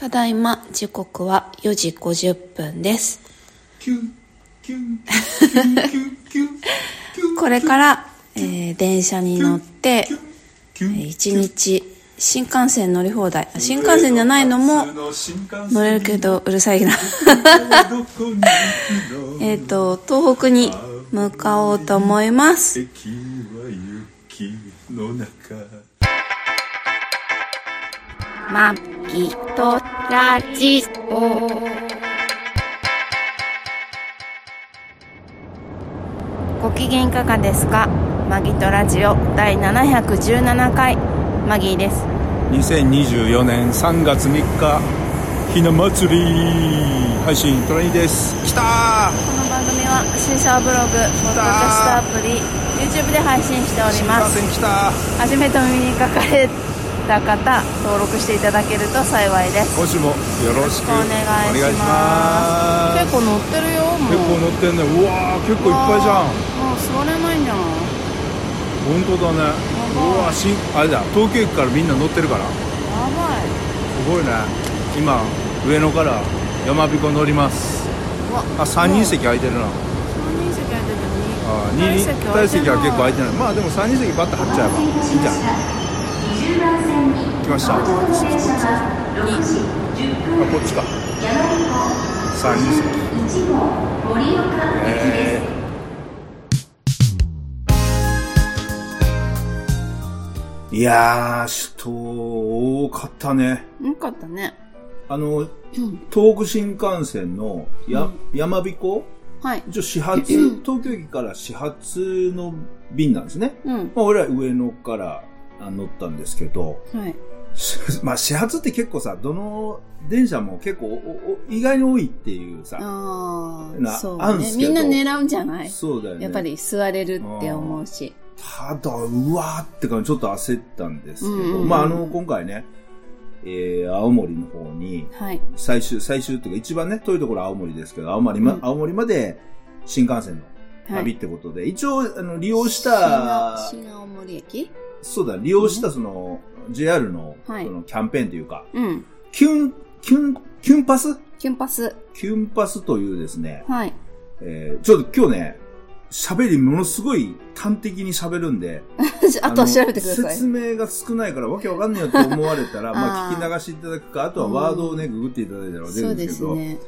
ただいま時刻は4時50分です。これから、えー電車に乗って、えー一日新幹線乗り放題。あ新幹線じゃないのも乗れるけどうるさいな。えっと、東北に向かおうと思います。駅は雪の中マギとラジオ。ご機嫌いかがですか？マギとラジオ第717回マギーです。2024年3月3日ひな祭り配信トラニーですきたこの番組は新車ブログ、ポッドキャストアプリ、YouTube で配信しております。初めてお耳に書かれた方、登録していただけると幸いです。今週もよろしくお願いします。結構乗ってるよ。結構乗ってんねうわー結構いっぱいじゃんもう座れないんじゃん。本当だねうわ新あれだ東京駅からみんな乗ってるからやばい。すごいね今上野から山彦乗りますあ三人席空いてるな3人席空いてるあのに。二人二人席は結構空いてないまあでも三人席バッと張っちゃえばいいんじゃない？来ましたあこっちか三人席えーいやー人多かったねよかったね。あの東北新幹線のや、山彦？はい。一応始発、東京駅から始発の便なんですね。うん。まあ俺ら上野からあ乗ったんですけど、はい。し まあ始発って結構さ、どの電車も結構意外に多いっていうさ、あそうね。みんな狙うんじゃない？そうだよね。やっぱり座れるって思うし。ただ、うわーって感じ、ちょっと焦ったんですけど、うんうんうんまああの、今回ね、えー、青森の方に、はい。最終、最終っていうか一番ね、遠いところは青森ですけど、青森ま、うん青森まで新幹線のはい。旅ってことで、一応、あの、利用した、新青森駅？そうだ、利用したその、JR の、はいそのキャンペーンというか、うん。キュン、キュン、キュンパス？キュンパス。キュンパスというですね、はい。えー、ちょっと今日ね、喋りものすごい端的に喋るんで、あとは調べてください説。明が少ないからわけわかんねえよと思われたら、まあ聞き流していただくか、あとはワードをね、ググっていただいたら出るんですけど、すね。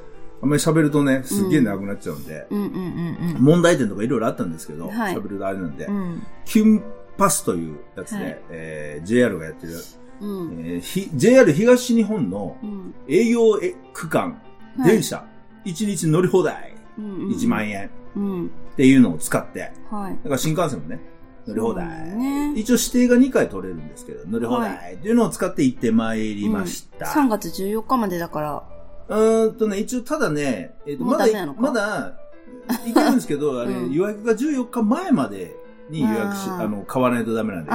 あんまり喋るとね、すっげえ長くなっちゃうんで、うんうんうん問題点とかいろいろあったんですけど、喋、はいるとあれなんで、うん。うん。キュンパスというやつで、はいえー JR がやってる、うん。えーひ JR 東日本のうん。営業え区間、はい電車、1日乗り放題、うん。1万円うん。っていうのを使って、はい。だから新幹線もね、乗り放題。ね一応指定が2回取れるんですけど、乗り放題っていうのを使って行ってまいりました。3月14日までだから。うーんとね、一応ただね、えっ、と、まだまだ、行けるんですけど、あれ、うん予約が14日前までに予約し、あの、買わないとダメなんで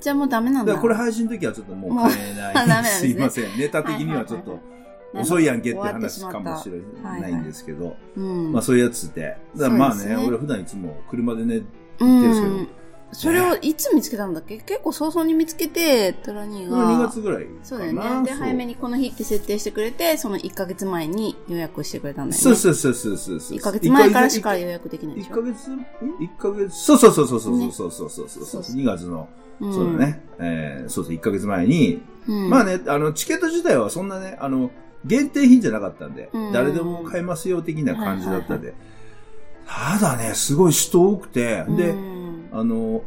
じゃあもうダメなんだ。これ配信の時はちょっともう買えない。すねすいません。ネタ的にはちょっとはい遅いやんけって話かもしれないんですけど、うん。まあそういうやつで。まあね、俺普段いつも車でね、う行ってるんですけど、ん。それをいつ見つけたんだっけ？結構早々に見つけて、トラニーが。2月ぐらい。そうだよね。で、早めにこの日って設定してくれて、その1ヶ月前に予約してくれたんだよね。そうそうそうそうそうそう。1ヶ月前からしか予約できないでし1ょ。ヶ月ん ?1 ヶ月そうそうそうそうそうねそうそうそうそうそうそうそう2月の、うんそうだね。えーそうそう、1ヶ月前に、うん。まあね、あの、チケット自体はそんなね、あの、限定品じゃなかったんで、うん誰でも買えますよ的な感じだったんで、ただね、すごい人多くて、で、うんあの、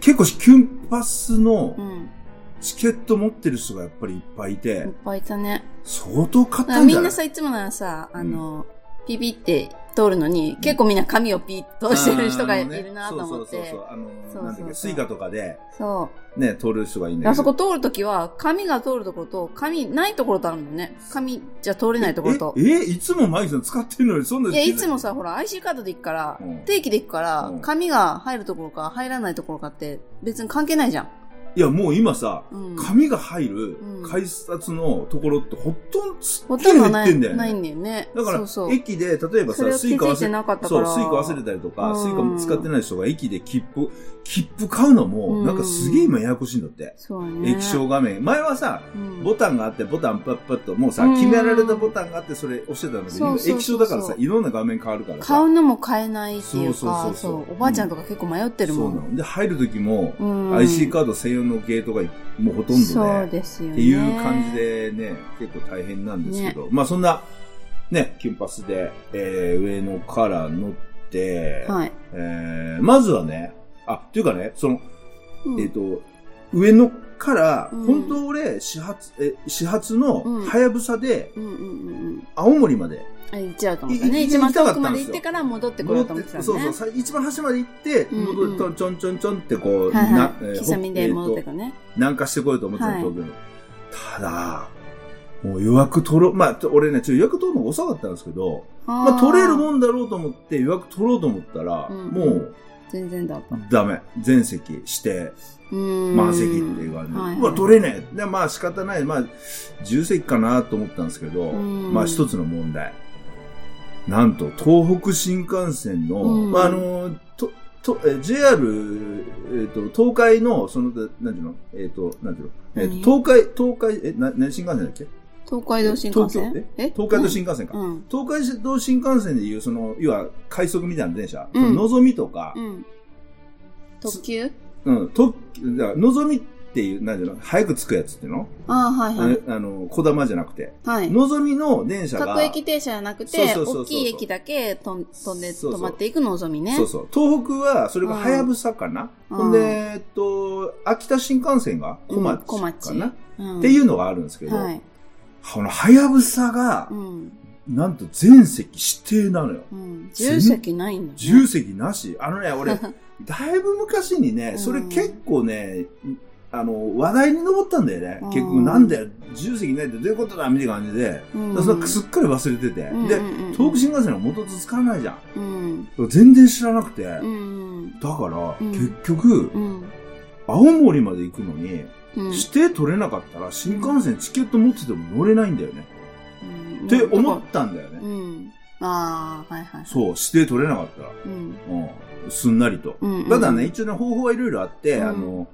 結構キュンパスのうん。チケット持ってる人がやっぱりいっぱいいいてっ、ぱいいたね。相当買ったんじゃない？らみんなさ、いつもならさ、あの、ピピって通るのに、結構みんな紙をピッとしてる人がいるなと思っあのねそうそうてそう。そう、あの、そうそうそうなんだっけ、 Suica とかで、そう。ね、通る人がいいんだけど。あそこ通るときは、紙が通るところと、紙ないところとあるのね。紙じゃ通れないところと。え、えいつもマイクさん使ってるのにそんないや、いつもさ、ほら、IC カードで行くから、うん定期で行くから、うん紙が入るところか入らないところかって別に関係ないじゃん。いや、もう今さ、うん紙が入るうん改札のところってほとんどすっほげえ減とんどないってんだよないね。んだよね。だからそうそう駅で、例えばさ、それをスイカ忘てなかったそう、スイカ忘れたりとか、うんスイカ使ってない人が駅で切符、切符買うのも、うんなんかすげえ今ややこしいんだって。そうね。液晶画面。前はさ、うんボタンがあって、ボタンパッパッと、もうさ、うん決められたボタンがあって、それ押してたんだけど、うそうそうそう液晶だからさ、いろんな画面変わるからさ。買うのも買えないっていうか、そうそうそうそうそうおばあちゃんとか結構迷ってるもん。そうなの。で、入る時も、うん IC カード専用のゲートがもうほとんどね、ね。っていう感じでね、結構大変なんですけど、まあそんな、ね、キュンパスで、えー、上野から乗って、はい。えー、まずはね、あ、っていうかね、その、うんえっ、と、上野から、うん本当俺、始発、え、始発のうん、はやぶさで。青森まであ、行っちゃうと思ったいね。い一番遠くまで行ってから戻ってこようと思ってたね。そうそう、さ一番端まで行って、うんうん戻って、ちょんちょんちょんってこう、はいはな、えい。ー刻みで戻ってえーとくね。南下してこようと思ってたの、はい。ただ、もう予約取ろう、まあ、俺ね、ちょっと予約取るのが遅かったんですけど、まあ、取れるもんんだろうと思って予約取ろうと思ったら、うんもう、全然だった。ダメ。全席指定、うん満席って言われて、はいうわ、取れねえ。で、まあ仕方ない。まあ、10席かなと思ったんですけど、うんまあ一つの問題。なんと、東北新幹線の、うん。まああの、と、と、え JR、えっ、と、東海の、その、なんていうの？えっ、と、なんていうの？えっ、何？と、東海、東海、え、な、何新幹線だっけ？東海道新幹線？え？東海道新幹線か。うん。東海道新幹線でいう、その、要は、快速みたいな電車、うん。そののぞみとか、うん。特急？うん、と、のぞみっていう、なんていうの？早く着くやつっていうの、ああ、はいはい。あの、こだまじゃなくて。はい。のぞみの電車が、各駅停車じゃなくて、大きい駅だけとん飛んで止まっていくのぞみね。そうそう。東北は、それがはやぶさかな。うんほんで、えっと、秋田新幹線が小町かな、うんっていうのがあるんですけど、はい。このはやぶさがう、ん。なんと全席指定なのよ。うん。自席ないんだね。10席なし。あのね、俺、だいぶ昔にね、うんそれ結構ね、あの、話題に上ったんだよね。うん結局、なんだよ、10席ないってどういうことだみたいな感じで。うんそれすっかり忘れてて。うんで東北新幹線の元と使わないじゃうん。ん。全然知らなくて。うん。だから、うん結局、うん。青森まで行くのに、うん。指定取れなかったら、新幹線チケット持ってても乗れないんだよね。うんって思ったんだよね。うん。ああ、はいはい。そう、指定取れなかったら。うん。うん。すんなりと。ただね、一応ね、方法はいろいろあって、うんあの、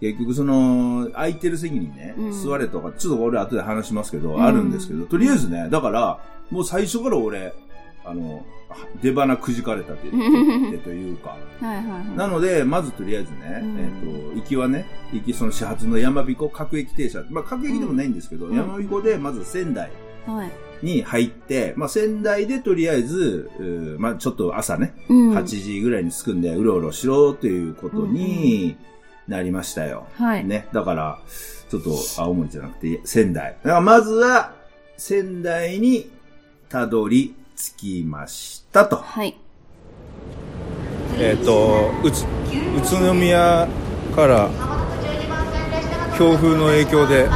結局その、空いてる席にね、うん座れとか、ちょっと俺後で話しますけど、うんあるんですけど、とりあえずね、だから、もう最初から俺、あの、出花くじかれたって言 ってというか。はいはいはい。なので、まずとりあえずね、うんえっ、と、行きはね、行きその始発の山彦各駅停車、まあ各駅でもないんですけど、うん山彦でまず仙台はい。に入って、まあ仙台でとりあえず、まあちょっと朝ね、うん。8時ぐらいに着くんで、うろうろしろということになりましたよ。はい。ね。だから、ちょっと青森じゃなくて仙台。だからまずは、仙台にたどり着きましたと。はい。えっ、と宇つ宇都宮から強風の影響で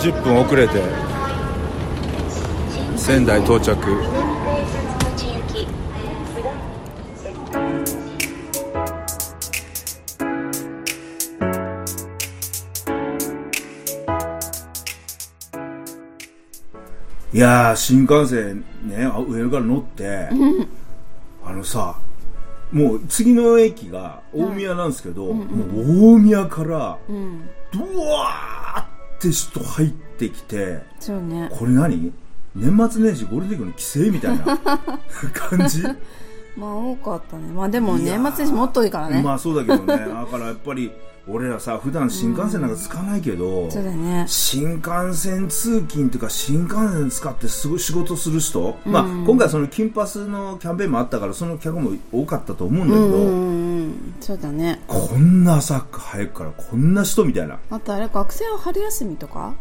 10分遅れて仙台到着いやー新幹線ねあ上から乗ってあのさもう次の駅が大宮なんですけど、もう大宮からうワーって人入ってきてそうね。これ何？年末年始ゴールデンウィークの帰省みたいな 感じ？まあ多かったね。まあでも年末年始もっといいからね。まあそうだけどね。だからやっぱり俺らさ普段新幹線なんか使わないけど、そうだね。新幹線通勤というか新幹線使ってすごい仕事する人、まあうん今回その金パスのキャンペーンもあったからその客も多かったと思うんだけど、うんうんうん。そうだね。こんな朝早くからこんな人みたいなあとあれ、学生は春休みとか？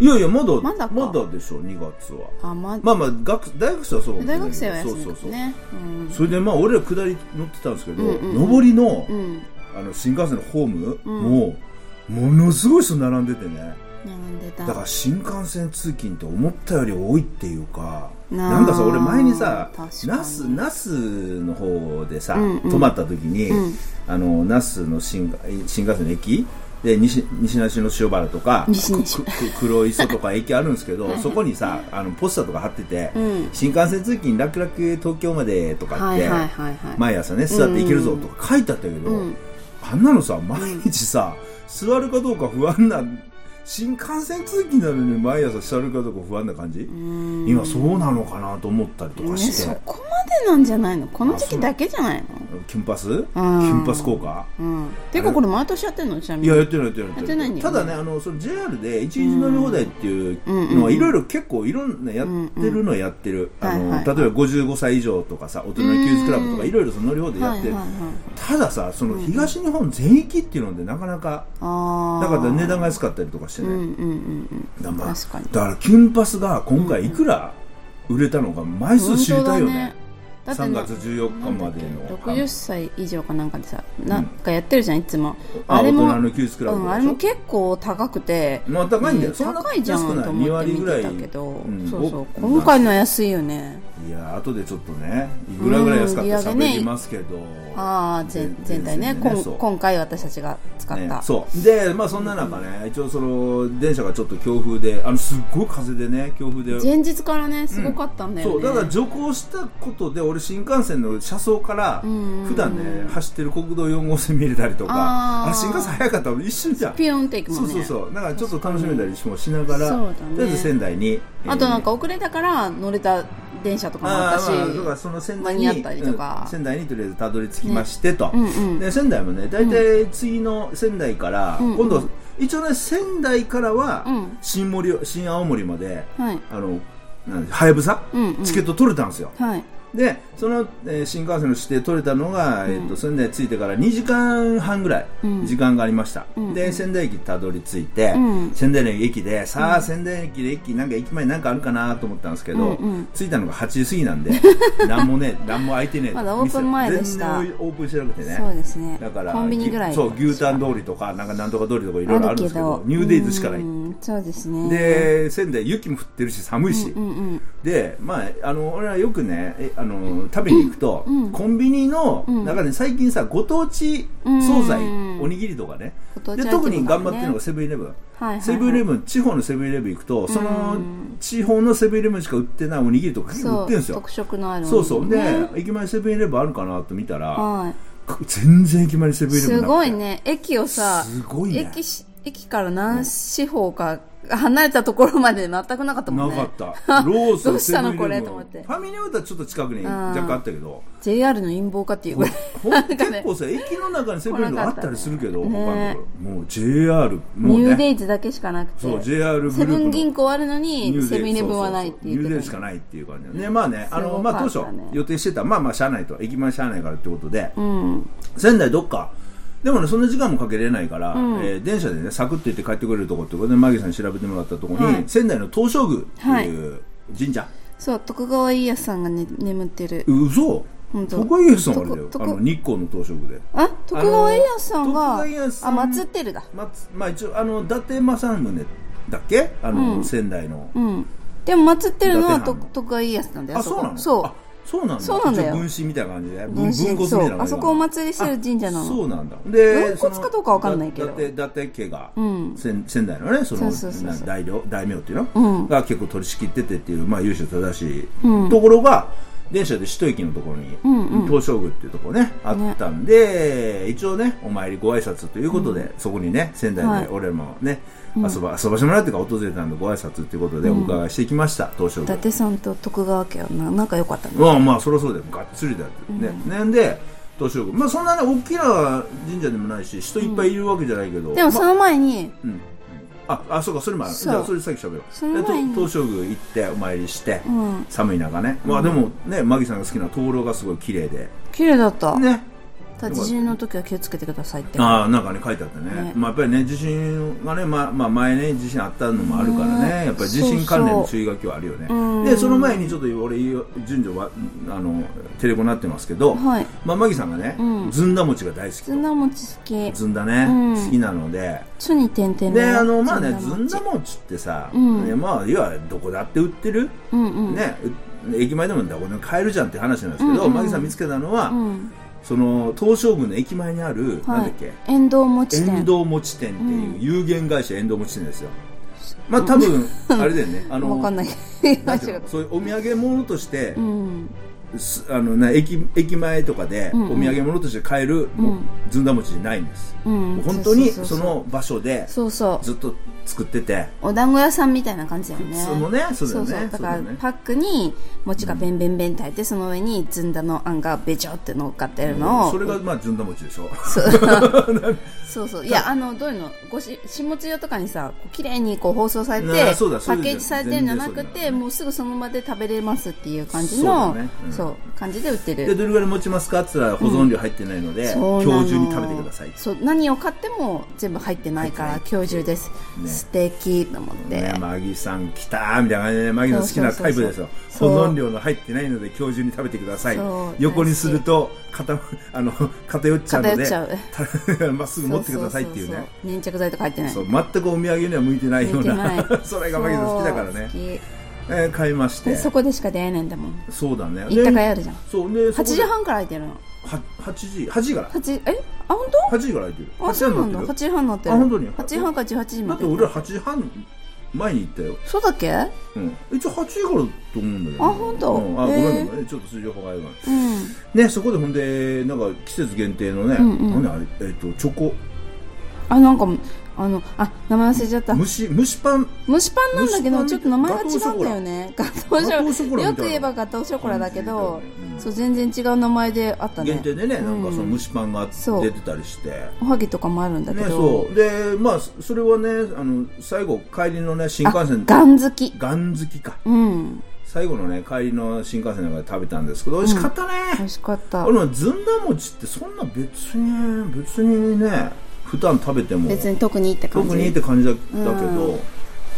いやいやまだまだかでしょ2月はあ、ま、まあまあ学大学生はそうかもしれ大ないけど学生は休みそうそうそう。うんそれでまあ俺ら下り乗ってたんですけど、うんうんうん上りの,、うん。あの新幹線のホーム、うんもうものすごい人並んでてね。並んでた。だから新幹線通勤って思ったより多いっていうかなんかさ俺前にさ那須那須の方でさ、うんうん。泊まった時に、うん。あの那須の新新幹線の駅で西西成の塩原とか黒磯とか駅あるんですけど そこにさあのポスターとか貼ってて、うん。新幹線通勤楽々東京までとかって、毎朝ね座って行けるぞとか書いてあったけど、うんあんなのさ毎日さ、座るかどうか不安な新幹線通勤なのに毎朝座るかどうか不安な感じ、うん。今そうなのかなと思ったりとかねして、そこまでなんじゃないの？この時期だけじゃないの？キュンパス、キュンパス効果？うん。ていうかこれ毎年やってんの？ちなみに。いややってないやってないやってないんだよね。ただねあのその JR で一日乗り放題っていうのはいろいろ結構いろんなやってるのはやってる、あのはいはい例えば55歳以上とかさ大人の休日クラブとかいろいろその乗り放題やってる、はいはいはい。たださその東日本全域っていうのでなかなかああなから値段が安かったりとかしてね、うんうんうんうん。だからまあ確かに。だからキュンパスが今回いくら売れたのか枚数知りたいよね。3だってな月14日までの60歳以上かなんかでさなんかやってるじゃんいつも。あれも大人の休日クラブうんあれも結構高くて。まあ高いんだよ、うん高いじゃん安くない。2と思って割ぐらい見てたけど。うんそうそうお今回のは安いよね。いや後でちょっとねいくらぐらい安かったらうん喋りますけど、ああ全全体ね。今回私たちが使った、ね、そう。でまあそんな中ね、一応その電車がちょっと強風であのすっごい風でね強風で。前日からねすごかったんだよね、そうだから徐行したことで俺新幹線の車窓からんうん。うん普段ね走ってる国道4号線見れたりとかあ新幹線早かった。ら一瞬じゃん。ピヨンっていくもんね。そうそうそう。だからちょっと楽しめたりもしながら、ね。とりあえず仙台に。あとなんかか遅れたから乗れた電車とかもあったし、まあ、だからその仙台に間に合ったりとか。うん仙台にとりあえずたどり着きましてと、うんうん。で仙台もね大体次の仙台から、うん。今度一応ね仙台からはうん。新森新青森まではい。あのはやぶさ？うんうん。チケット取れたんですよ、はいでその、えー新幹線の指定取れたのが、えー、と仙台着いてから2時間半ぐらいうん。時間がありました、うん。で仙台駅たどり着いて、うん。仙台の駅でさあ、仙台駅で駅なんか駅前なんかあるかなと思ったんですけど、うんうん。着いたのが8時過ぎなんで 何もね何も開いてねえ。まだオープン前でした。店全然オープンしてなくてね。そうですね。だからコンビニぐらいそう牛タン通りとかなんかなんとか通りとかいろいろあるんですけどニューデイズしかない。うんそうですね。で仙台雪も降ってるし寒いし、うんうん。で、まあ、あの俺はよくねえあの食べに行くと、うん。コンビニのうん。中で最近さご当地うん。惣菜、うんおにぎりとかね。ご当地で特に頑張ってるのがセブンイレブン、はいはいはい。セブンイレブン地方のセブンイレブン行くとそのうん地方のセブンイレブンしか売ってないおにぎりとか結構売ってるんですよ。特色のあるそうそう。で、ね駅前セブンイレブンあるかなと見たら、はい。全然駅前にセブンイレブンすごいね。駅をさすごいね。駅し駅から何四方か離れたところまで全くなかったもんね。なかった。ローソンどうしたのこれ？と思って。ファミリーマートはちょっと近くに若干あったけど。JR の陰謀かっていうぐらい。結構さ駅の中にセブンイレブンあったりするけど、ね。もう JR もうニューデねイズだけしかなくて。そう JR グループセのブン銀行あるのにセブンイレブンはないっていう。ニューデイしかないっていう感じでね。まあねあの、まあ、当初予定してた。まあまあしゃあないと。駅前しゃあないからってことで、うん。仙台どっか？でもねそんな時間もかけれないから、うん。えー電車でねサクッと行って帰ってくれるとこってことでマギさんに調べてもらったところに、はい。仙台の東照宮っていう神社、そう徳川家康さんが、ね、眠ってる。う嘘？本当。徳川家康さんはあれだよ。徳あの日光の東照宮で。あ徳川家康さん徳が川家康さん。あ祀ってるだ。ままあ一応あの伊達政宗だっけ？あの、うん。仙台の。うん。でも祀ってるのは伊達藩徳徳川家康なんだよこあそうなの？そう。あそうなんだ。そうなんだよ。分身みたいな感じで分分身。分骨みたいなあそこお祭りしてる神社なの。あそうなんだ。で分骨かどうかわかんないけど。伊達家が、うん。仙仙台のねその大名っていうの、うん。が結構取り仕切っててっていうまあ由緒正しいうん。ところが、電車で首都駅のところに、うんうん。東照宮っていうところねあったんで、一応ねお参りご挨拶ということで、そこにね仙台はい。で俺もね、遊ば遊ばしてもらうってか訪れたんでご挨拶っていうことでお伺いしてきました、東照伊宮達さんと徳川家はな仲良かったねまあまあそりゃそうだよ。がっつりだよね、なんで東照宮。まあそんなね大きな神社でもないし人いっぱいいるわけじゃないけど、までもその前にうん。ああそうかそれもある。じゃあそれさっき喋ろう。その前に。でと東照宮行ってお参りして、うん。寒い中ね、まあでもねマギさんが好きな灯籠がすごい綺麗で。綺麗だった。ねただ地震の時は気をつけてくださいって。ああなんかね書いてあったね。ね。まあ、やっぱりね地震がね、まあまあ、前ね地震あったのもあるからね。ねやっぱり地震関連の注意書きはあるよね。うん。でその前にちょっと俺順序はあのテレコになってますけど、はい。まあ、マギさんがね、うん。ずんだ餅が大好きずんだ餅好き。ずんだね、うん。好きなので。つに点々であのまあね餅。ずんだ餅ってさ、うん。ねまあいわゆるどこだって売ってる、うんうん。ねう駅前でもどこ買えるじゃんって話なんですけど、うんうん。マギさん見つけたのは、うんその東照宮の駅前にある、なんはいだっけ？遠藤餅店。遠藤餅店っていう有限会社遠藤餅店ですよ、まあ多分 あれだよね。あのわかんない。そういうお土産物として、うん。すあのな駅駅前とかでうんうん。お土産物として買える、もううんずんだ餅じゃないんです、うん。本当にそうそうそうその場所でそうそう。ずっと作ってて。お団子屋さんみたいな感じだよね。そのねそうだよね。そうそう。だからパックに餅がベンベンベン炊いてその上にずんだのあんがべちょって乗っかってるのを。それがまあずんだ餅でしょ。そう。そういやあのどういうの？ごし下津屋とかにさ綺麗にこう包装されてねパッケージされてるんじゃなくてもうすぐその場で食べれますっていう感じそうね。うんそう感じで売ってでるどれぐらい持ちますかって言ったら保存料入ってないので、そうなの。今日中に食べてくださいそう何を買っても全部入ってないから今日中です、ね。素敵と思って、ね、マギさん来たーみたいな感じでマギの好きなタイプですよ。保存料の入ってないので今日中に食べてください。横にすると偏あの 偏っちゃうので まっすぐ持ってくださいっていうね。粘着剤とか入ってない。そう全くお土産には向いてないような。それがマギの好きだからね、えー買いまして。でそこでしか出会えないんだもん。そうだね。行ったかいであるじゃん。そうでそ8こで時半から空いてるの。は8時8時から。8え？あ本8時から空いてる。当あそうなんだ。8 8時半になってる。あ本当に？8時半から18時まで。だって俺ら8時半前に行ったよ。そうだっけ？うん、一応8時からと思うんだけど、あ本当？うん、あごめんごめん。ちょっと数字が早いわうん。ねそこでほんでなんか季節限定のね、うんうん。何あれえっ、とチョコあなんかあのあ名前忘れちゃった。蒸し蒸しパン？蒸しパンなんだけどちょっと名前が違うんだよね。ガトーショコラよく言えばガトーショコラだけど、うん。そう全然違う名前であったね。限定でね、なんかその蒸しパンが出てたりして。おはぎとかもあるんだけねど、そう。でまあそれはねあの最後帰りのね新幹線。あガン好き。ガン好きか。うん。最後のね帰りの新幹線の中で食べたんですけど美味しかったね、美味しかった。俺もずんだ餅ってそんな別に別にね普段食べても別に特にいいって感じ？特にいいって感じだだけど、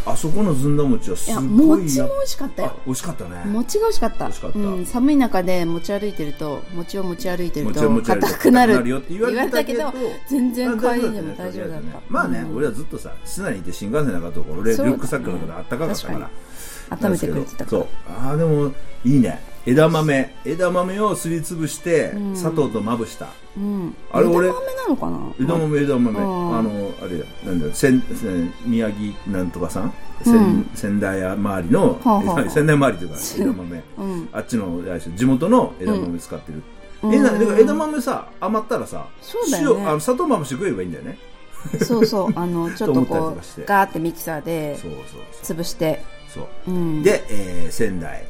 あそこのずんだ餅はすいやごい餅も美味しかったよ。あ美味しかったね。餅が美味しかった。美味しかった。うん、寒い中で持ち歩いてると餅を持ち歩いてると硬くなる。よって言われたけど全然帰りでもあ大丈夫だった、まあね、うん。俺はずっとさ室内にいて新幹線なかったから俺リュックサックの中であったかかったから温めてくれてたから。そう。ああでもいいね枝豆。枝豆をすりつぶしてん。砂糖とまぶした、うん。あれ俺枝豆なのかな？枝豆枝豆。あのあれなんだよ仙仙宮城なんとかさん、仙うん。仙台周りの、はあはあ仙台周りというか枝豆。うん。あっちの地元の枝豆使ってる、うん。えから枝豆さ余ったらさそうだよね。塩あの砂糖まぶして食えばいいんだよね。そうそう。あの ちょっとこうガーってミキサーでそうそう潰して。そうそう。うん。で、えー仙台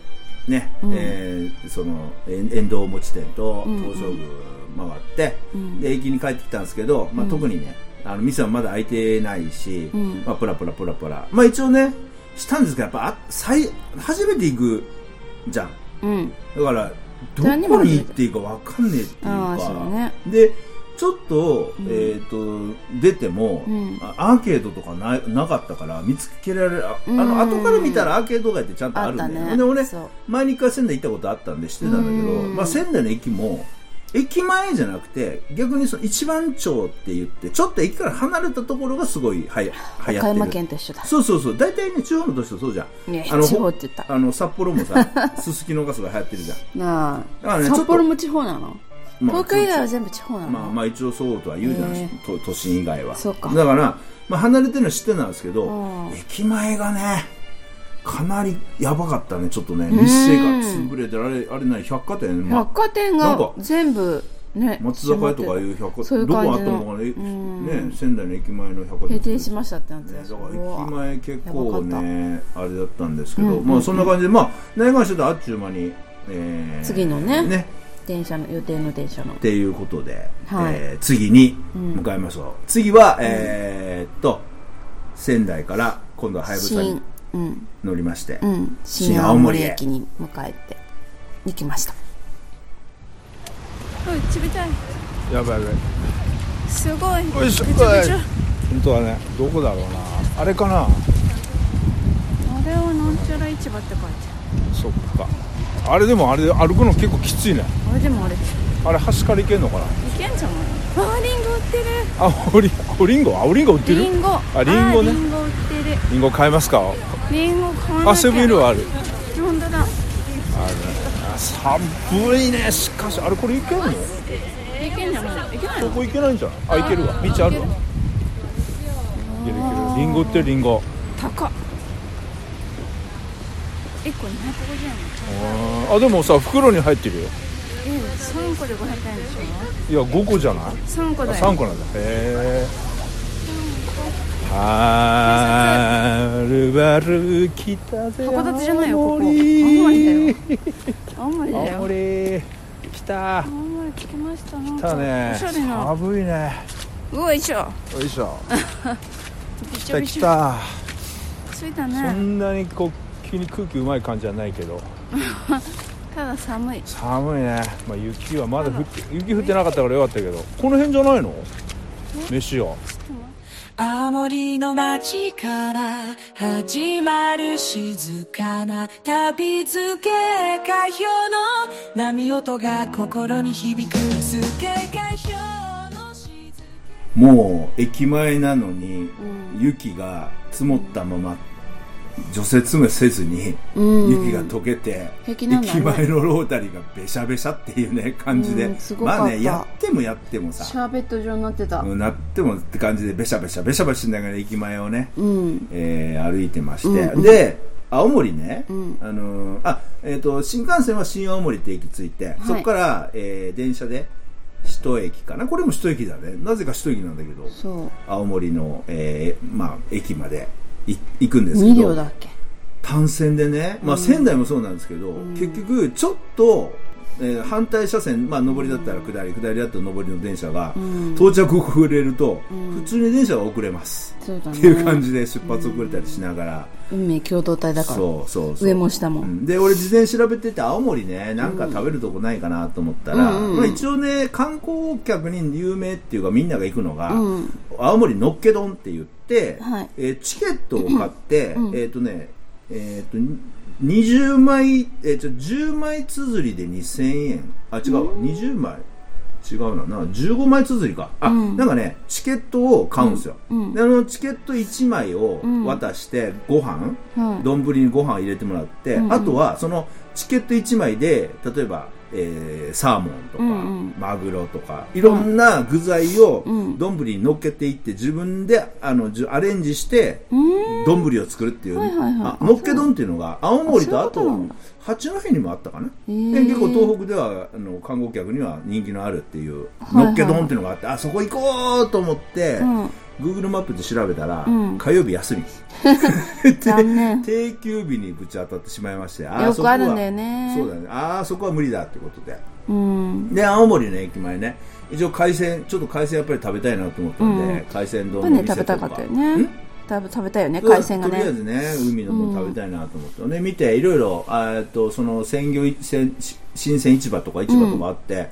ね、うん。えーそのえん遠藤餅店と東照宮回って、うん。で駅に帰ってきたんですけど、まあ、うん。特にねあの店はまだ開いてないし、うん。まあ、プラプラプラプラ。まあ一応ねしたんですけどやっぱあ最初めて行くじゃん。うん。だからどこに行っていいかわかんねえっていうか。でちょっと,、うん。えー、と出ても、うん。あアーケードとかななかったから見つけられるあの後から見たらアーケード街ってちゃんとあるんだよ、ね。で俺前に一回仙台行ったことあったんで知ってたんだけど、うん。まあ、仙台の駅も駅前じゃなくて逆にその一番町って言ってちょっと駅から離れたところがすごいはや流行ってる。岡山県と一緒だそうそうそう。大体ね地方の都市とそうじゃん。ねあの地方って言った。あの札幌もさ すすきのガスが流行ってるじゃん。なだからね札幌も地方なの？まあ東京以外は全部地方なの？まあまあ一応そうとは言うじゃないへ都都心以外は。そうか。だから、まあ、離れてるのは知ってたんですけどうん。駅前がねかなりやばかったねちょっとね。ん。店が潰れてあれあれない百貨店、ま百貨店が全部ね松坂屋とかいう百貨店どこあったのかねうん。ね仙台の駅前の百貨店。閉店しましたってなってね、ただから駅前結構ねあれだったんですけど、まあそんな感じでまあ内川してたらあっちゅう間に、えー次のね。ね電車の予定の電車の。っていうことで、はい。えー次にうん。向かいましょう、次は、えーっと仙台から今度ははやぶさに新うん。乗りまして、うん。新新青青森へ森駅に迎えて行きました。はいちびちゃいやばいやばい。すごい。よいしょぐちゃぐちゃ。本当はねどこだろうな。あれかな。あれはなんちゃら市場って書いてそっかあれでもあれ歩くの結構きついね。あれでもあれ。いあれ端から行けんのかな？けんじゃない？あーリンゴ売ってる。り青リンゴ青リンゴ売ってる？リンゴ。あリンゴね。リンゴ売ってる。リンゴ買えますか？リンゴ買わなあセブンイレブンある。本当だ。あ寒いね。しかしあれこれ行けんの？いけんじゃない？いけないの？ここ行けないんじゃない？あ行けるわ。道あるわいけるいける。リンゴ売ってるリンゴ。高っ1個250円あーあでもさ袋に入ってるよ。え3個で500円でしいや5個じゃない？ょ3個あだよ。3個なんだ。へえはるばる来たぜ函館じゃないよ。ここ青森青森だよ。青森来た青森着きましたな。ん来かたね。寒いね。うわいしょ。よいしょ。来た来た。そついたね。んなにこう急に空気うまい感じじゃないけど。ただ寒い。寒いね、まあ、雪はまだ降って雪降ってなかったからよかったけど。この辺じゃないの？飯は？青森の街から始まる静かな旅付け海氷の波音が心に響く付け海氷の静もう駅前なのに雪が積もったまま除雪もせずにうん。雪が溶けて駅前のロータリーがべしゃべしゃっていうね感じで。まあねやってもやってもさシャーベット状になってた。うんなってもって感じでべしゃべしゃべしゃべししながら駅前をね、うん。えー歩いてまして、で青森ね、ん。あのーあえっ、と新幹線は新青森って駅着いて、そこから、えー電車で首都駅かな？これも首都駅だね。なぜか首都駅なんだけど青森の、えーまあ、駅まで。い行くんですけ2ど単線でね、まあ、仙台もそうなんですけど、結局ちょっと、えー反対車線、まあ、上りだったら下り、下りだったら上りの電車が、ん。到着遅れると、普通に電車が遅れます、っていう感じで出発遅れたりしながら、運命共同体だから。そうそうそう。上も下も。うん。で俺事前調べてて青森ねなんか食べるとこないかなと思ったら、うんうんうん。まあ、一応ね観光客に有名っていうかみんなが行くのが、うん。青森のっけ丼って言って、はい。えーチケットを買って、うん。えっ、とねえっ、と20枚、えー、ちょ10枚綴りで2000円。あ違うわ。20枚違うな。な15枚綴りか。あ、うん。なんかねチケットを買うんですよ、うん。うん。であのチケット1枚をうん渡してご飯、はい丼にご飯入れてもらって、うんうん。あとはそのチケット1枚で例えば、えーサーモンとか、うんうん。マグロとかいろんな具材をうん。丼に乗っけていって自分であのアレンジしてうん。丼を作るっていう、はいはいはい。あのっけ丼っていうのが青森とああと八戸にもあったかな、で結構東北ではあの観光客には人気のあるっていうはいはい。のっけ丼っていうのがあって、あそこ行こうと思って、うん Google マップで調べたら、うん。火曜日休み。残念。定休日にぶち当たってしまいましてあーよそこはくあるんだよね。そうだね。ああそこは無理だってことで。うん。で青森の駅前ね。一応海鮮ちょっと海鮮やっぱり食べたいなと思ったんで、うん。海鮮丼の船店とか。食べたかったよね。ん？食べ食べたいよね海鮮がとりあえねずね海のもの食べたいなと思って、ね見ていろいろあーっとその鮮魚い鮮新鮮市場とか市場とかあって、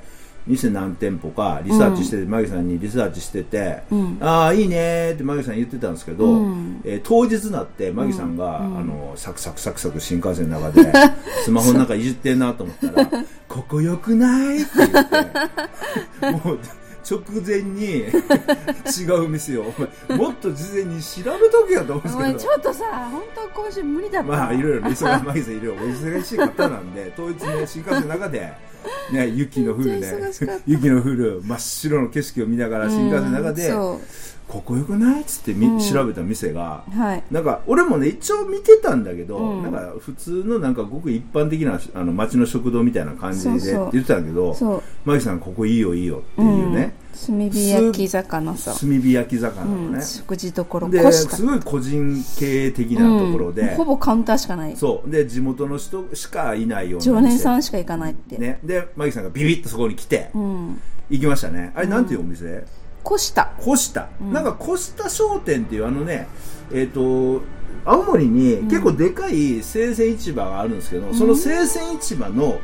店何店舗かリサーチしてて、マギさんにリサーチしてて、うん。ああいいねーってマギさん言ってたんですけど、うん。えー当日になってマギさんが、あのサクサクサクサク新幹線の中で スマホの中いじってんなと思ったら「ここよくない?」って言って。もう直前に 違う店をもっと事前に調べとけよと思うんですけど。ちょっとさ本当今週無理だった。まあいろいろね忙マギさんいろいろお忙しい方なんで当日ね新幹線の中でね雪の降るね雪の降る真っ白の景色を見ながら新幹線の中で、うんここよくない？っつってみ、うん。調べた店がはい。なんか俺もね一応見てたんだけど、うん。なんか普通のなんかごく一般的なあの街の食堂みたいな感じでって言ってたんだけどマギさんここいいよいいよっていうね、炭火焼き魚さ。炭火焼き魚のうん。ね、食事どこ。ろでこしたすごい個人経営的なところで、うん。ほぼカウンターしかない。そう。で地元の人しかいないような常連さんんしか行かないって。ね。でマギさんがビビッとそこに来てうん。行きましたね。あれなんていうお店、こした。コシタ、なんかコシタ商店っていうあのねえっ、と青森に結構でかい生鮮市場があるんですけど、その生鮮市場の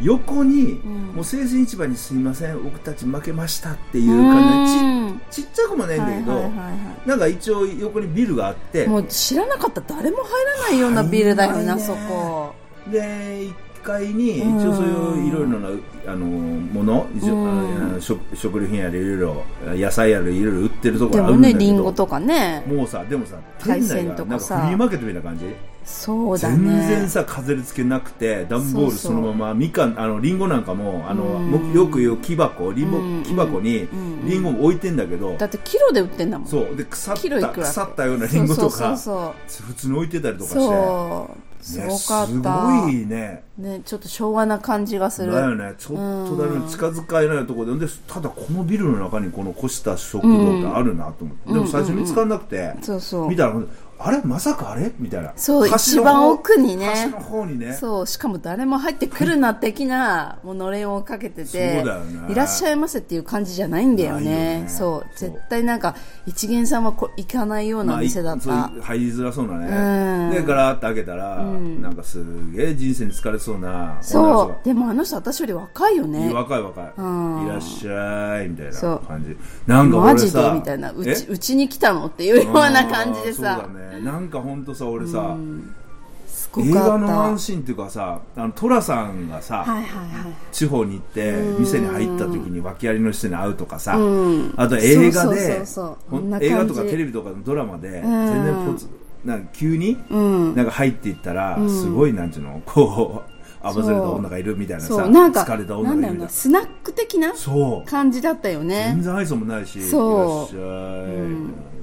横に、ん。もう生鮮市場にすみません僕たち負けましたっていう感じちちっちゃくもないんだけど、はいはいはいはい。なんか一応横にビルがあって。もう知らなかった。ら誰も入らないようなビルだよな、入んないねそこ。で1階にうん一応そういういろいろなあのもの、うん。食食料品やらいろいろ野菜やらいろいろ売ってるとこでもね、ろあるんだけど。リンゴとかね。もうさでもさ海店内がなん鮮とかさ。かフリーマーケットみたいな感じ？そうだ全ね。然さ飾り付けなくて段ボールそのままみかんあのリンゴなんかもあの、うん。僕よく言う木箱リンゴうん。木箱にうん。リンゴも置いてんだけど、だってキロで売ってんだもん。そう。で腐った腐ったようなリンゴとかそう普通に置いてたりとかして。すねごかった。すごいね。ね、ちょっと昭和な感じがする。だよね。ちょっとだうんけ近づかえないところで。でただこのビルの中にこの越した食堂ってあるなと思って、でも最初見つからなくて、そうそう。見。たらあれ？まさかあれ？みたいな。そう一番方奥にね。端の方にね。そう、しかも誰も入ってくるな的な、もうのれんをかけてそうて、だよねいらっしゃいませっていう感じじゃないんだよないよね。ねそう、絶対なんか、一元さんはこ行かないような店だった。まあ入りづらそうなね、うん。でガラーって開けたら、なんかすげえ人生に疲れそうなそう。でもあの人私より若いよね。若い若い、うん。いらっしゃいみたいなそう。感じなんかマジ俺さで？みたいな。うえ？ち、うちに来たの？っていうような感じでさ。そうだねなんか本当さ俺さ、すご映。画のワンシーンっていうかさあの寅さんがさ、はいはいはい。地方に行って店に入った時に訳ありの人に会うとかさ、うん。あと映画で映画とかテレビとかのドラマで全然ポツなんか急にうん。なんか入っていったらすごいなんちゅうのこうあばずれた女がいるみたいなさなんか、疲れた女がいうるスナック的なそう。感じだったよね。全。然愛想もないしそう。いらっしゃい、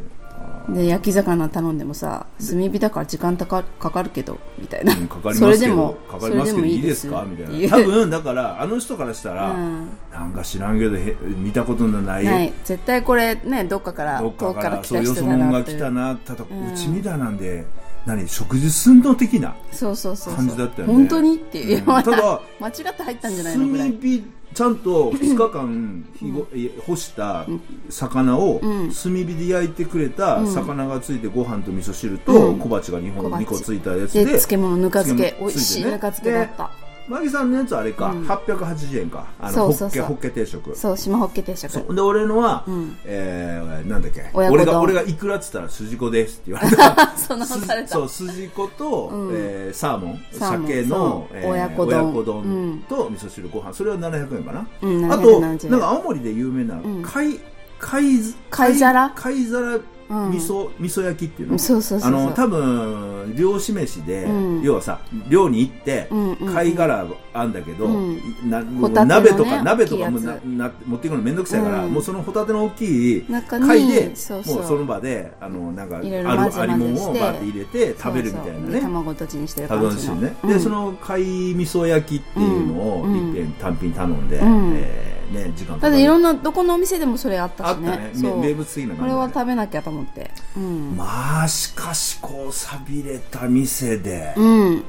で焼き魚頼んでもさ炭火だから時間かかかかるけどみたいな、うんかかりそますけどれでもかかりますけどいいですか？みたいな。多分だからあの人からしたら、うん。なんか知らんけどへ見たことのないない。絶対これねどっかからどっかか遠くかららそうよ来た人そ者が来たなただん。うちみたいなんで何食事寸胴的なそうそうそうそう。感じだったよね。本当にっていう。ようん。ただ 間違って入ったんじゃないの炭火ちゃんと2日間日ごえ干した魚を炭火で焼いてくれた魚がついてご飯と味噌汁とうん。小鉢が2本小鉢。2個ついたやつでで漬物ぬか漬け。美味しいぬか漬けだったマギさんのやつあれか、うん。880円か。あのそうそうそう。ホッケホッケ定食。そう島ホッケ定食。で俺のは、ん。えー、なんだっけ。俺が俺がいくらっつったら筋子ですって言われた。そのされた。そう筋子と、うん。えーサーモン。鮭のえー親子丼。親子丼と味噌汁ご飯。それは700円かな、うんあと770なんか青森で有名なうん。貝貝貝皿？貝皿うん味噌、味噌焼きっていうの？そうそうそうそう。あの多分漁師飯で、うん。要はさ漁に行って、貝殻あんだけど、うん。鍋とか鍋とかもなな持っていくのめんどくさいから、うん。もうそのホタテの大きい貝でそうそう。もうその場であのなんかあるありもんをバーって入れて食べるみたいなね。卵とじにしてる感じの。ね、うん。でその貝味噌焼きっていうのをうん。一遍単品頼んで、うん。えーね、時間だっていろんなどこのお店でもそれあったしね。あったね。名物的な感じでこれは食べなきゃと思って。うん、まあしかしこう寂れた店で、うん、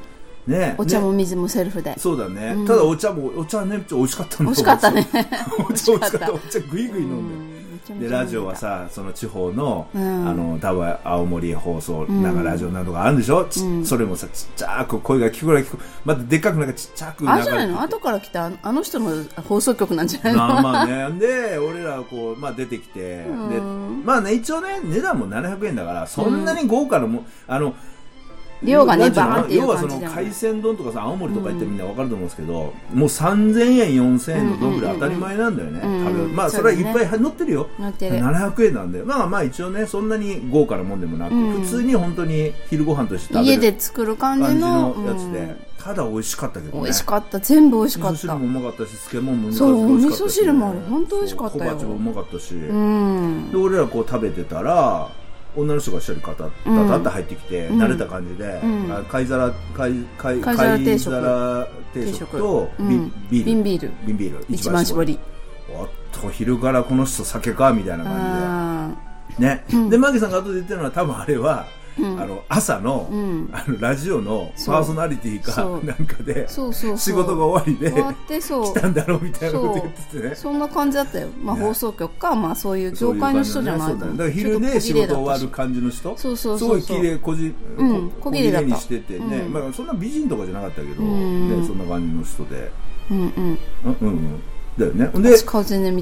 ね。お茶もね水もセルフで、そうだね、ただお茶もお茶ね美味しかったんだ美味しかったね。お 茶美味しかった。お茶グイグイ飲んで、うんでゃラジオはさその地方の,、うん。あの多分青森放送なんかラジオなどがあるんでしょ、ちそれもさちっちゃく声が聞こえ聞こえまたでっかくなんかちっちゃくあれじゃないの？後から来たあの人の放送局なんじゃないの？まあまあね。で俺らこう、まあ、出てきて、でうん。まあね一応ね値段も700円だからそんなに豪華なもん、あの量がねバーンっていう要はそ感じでもの海鮮丼とかさ青森とか行ってみんなわかると思うんですけど、もう3000円4000円の丼ぐらい当たり前なんだよね、うんうんうん食べるまあそれはいっぱい乗ってるよ。てる。700円なんで。まあまあ一応ねそんなに豪華なもんでもなく、うん。普通に本当に昼ご飯として食べる。家で作る感じののやつで、うん。ただ美味しかったけどね。美味しかった。全部美味しかった。味噌汁もうまかったし漬物もそう美味しかったし。お味噌汁も本当美味しかったよ。そう小鉢もうまかったし、うん。で俺らこう食べてたら女の人が一人かたたたって入ってきて、うん。慣れた感じで、貝皿貝貝貝皿定食。とビ,、うん。ビール。瓶ビビール。一番搾り。おっと昼からこの人酒かみたいな感あじで。ね、でマギさんが後で言ってるのは多分あれは、うんあの朝の,、うん。あのラジオのパーソナリティかなんかで仕事が終わりで来たんだろうみたいなこと言っててね。そんな感じだったよ、まあ、ね放送局か、まあ、そういう業界の人じゃないとだね。だから昼で仕事終わる感じの人そうそうそうすごい綺麗こじ、うんこ小綺麗だった。にしててね、うん。まあ、そんな美人とかじゃなかったけど、うん。ね、そんな感じの人で。うんうん。うんうんうん。だよね。で、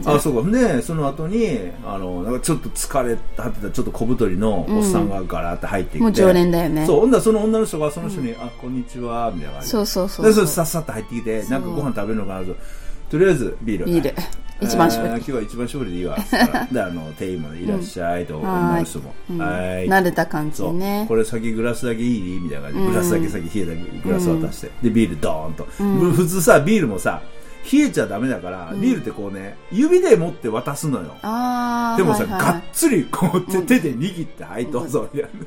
あ、そうか。で、その後に、あの、なんかちょっと疲れ果てた、ちょっと小太りのおっさんがガラーって入ってきて。もう常連だよねそう、ほんその女の人がその人に、あ、こんにちは、みたいな感じで。そうそうそうで、そそうれさっさっと入ってきて、なんかご飯食べるのかなと。とりあえず、ビール。ビール一番搾りえー今日は一番搾りでいいわ。で、あの、店員もいらっしゃいと、女の人も。うんはーい。慣れた感じねこれ先グラスだけいい？みたいな感じで、グラスだけ先冷えたグラス渡して、でビールドーンと、普通さビールもさ冷えちゃダメだから、ビールってこうね指で持って渡すのよ。でもさ、はいはい。がっつりこう手手で握って、はいどうぞみたいな。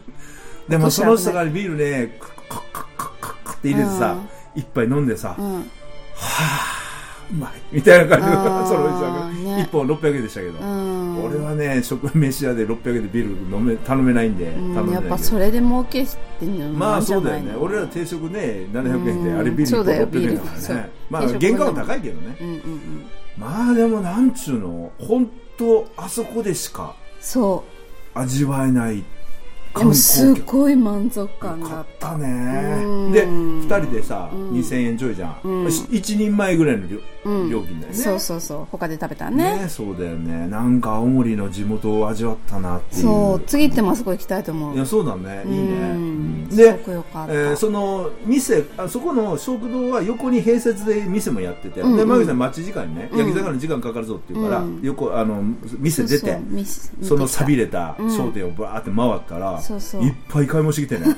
でもその人がビールねカッカッカッカッカッって入れてさ、一杯飲んでさ、うんうまいみたいな感じであーそのおじさんがね。一本600円でしたけど、うん。俺はね食飯屋で600円でビール飲め頼めないんで、うん頼めないやっぱそれで儲けしてんのまあそうだよね。俺ら定食ね700円でうんあれビールそうだよ1本600円だからね。まあ原価は高いけどね。うんうんうん。まあでもなんちゅうの？本当あそこでしかそ味わえないうでもす客ごい満足感だった。ね。うん。で2人でさ、ん。2000円ちょいじゃん、うん。1人前ぐらいの料,、金だよね。そうそうそう。他で食べたらね。ねそうだよね。なんか青森の地元を味わったなっていう。そう。次行ってもあそこ行きたいと思う。いやそうだね。いいね、うん。でえーその店あそこの食堂は横に併設で店もやってて、うんうん。でマギさん待ち時間にね、うん。焼き魚の時間かかるぞって言うから、うん。横あの店出てその錆びれれた商店をバーって回ったら、そうそう。いっぱい買い物してきてね。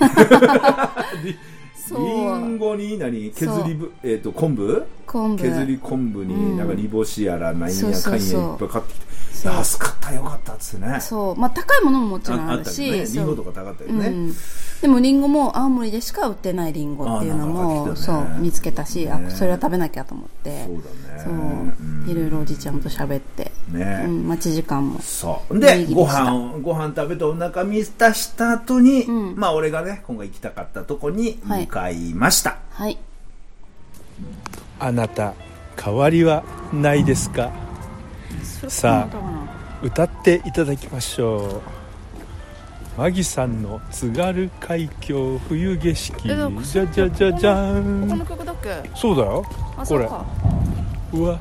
りんごに何削りぶ、えー、と昆布？昆布。削り昆布になんか煮干しやら何やかんやいっぱい買ってきてそう。安かったよかったっつってね。そう。まあ高いものももちろんあるしりんごとか高かったよね、うん、でもリンゴも青森でしか売ってないリンゴっていうのも、ね。そう見つけたし、ね。あそれは食べなきゃと思って。そうだね。そう。うんいろいろおじちゃんと喋って、ね、うん、待ち時間も。そう。いいで、ご飯を、ご飯食べてお腹満たした後に、うん。まあ俺がね、今回行きたかったとこに向かいました。はい。あなた変わりはないですか？さあ歌っていただきましょう。マギさんの津軽海峡冬景色。じゃじゃじゃじゃこんの曲だっけ？そうだよ。これ。うわ。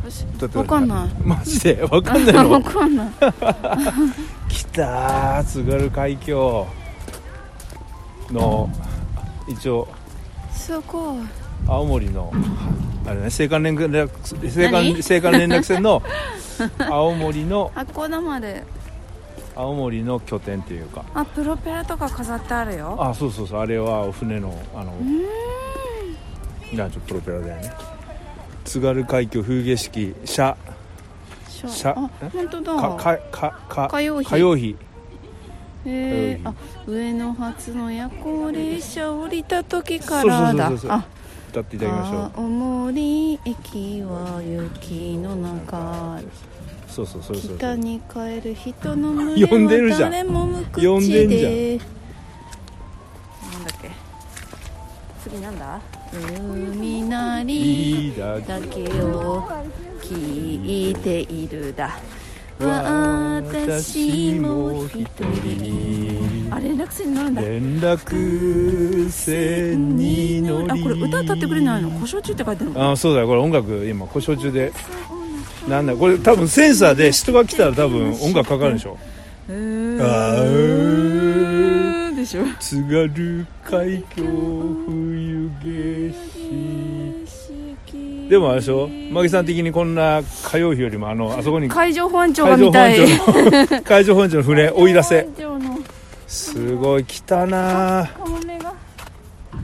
わかんない。マジで？わかんない わのかんない。来たー津軽海峡。の一応すごい。青森のあれね青函連絡青函連絡船の 青森の八甲田まで。青森の拠点っていうか。あプロペラとか飾ってあるよ。あそうそうそうあれはお船のあのなんちょプロペラだよね。津軽海峡風景式社しょしゃあえ？本当だ。かかかか火曜日。火曜日。へえあ上野発の夜行列車降りた時からだ。そうそうそうそう。あ歌っていただきましょう。青森駅は雪の中。そうそうそうそう北に帰る人の群呼んでるじゃん。れは誰も無口呼んでんじゃん。でなんだっけ？次なんだ？海なりだけを聞いているだ。私も一人あ連絡船に乗るんだ。連絡船に乗り。あこれ歌歌ってくれないの？故障中って書いてるの？あそうだよ。これ音楽今故障中で。なんだこれ多分センサーで人が来たら多分音楽かかるでしょ。へあー。でしょ。津軽海峡冬景色。でもあれでしょ？マギさん的にこんな火曜日よりもあのあそこに。海海上保安庁が見たい。海上保安庁。の船追い出せすごい来たな。カモメが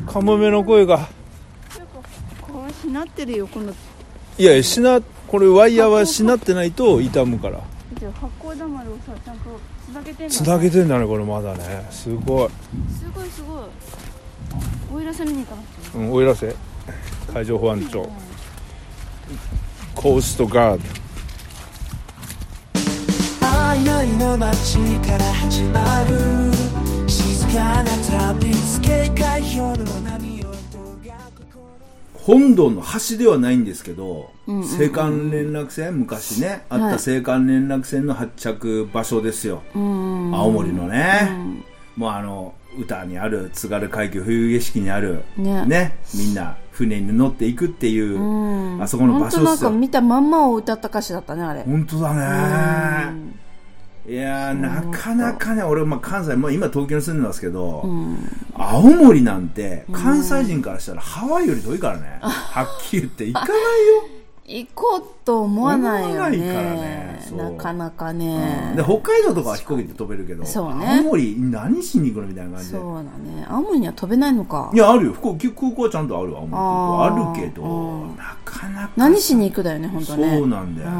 カモメの声が。しなってるよこの。いやしなこれワイヤーはしなってないと傷むから。八甲田丸をさちゃんとつなげてんだ。つなげてんだねこれまだね。すごい。すごいすごい。おいらせ見に行かなくていい。うん、奥入瀬海上保安庁。コーストガード曖昧の街から始まる静かな旅付け海氷の波本土の端ではないんですけど、うんうん。うん青函連絡船昔ねあったはい青函連絡船の発着場所ですよ、うん青森のね、うん。もうあの歌にある津軽海峡冬景色にあるね。みんな船に乗っていくっていう、うん。あそこの場所っすよ。本当なんか見たまんまを歌った歌詞だったねあれ。本当だねいやーなかなかね俺、まあ、関西、まあ、今東京に住んでますけど、青森なんて関西人からしたらハワイより遠いからね、はっきり言って。行かないよ。行こうと思わないよね。からね。なかなかね、で北海道とかは飛行機で飛べるけど、そうね。青森何しに行くのみたいな感じで。そうだね。青森には飛べないのか。いやあるよ。空港はちゃんとあるわ青森空港。あー。あるけどうん。なかなか何しに行くだよね本当ね。そうなんだよう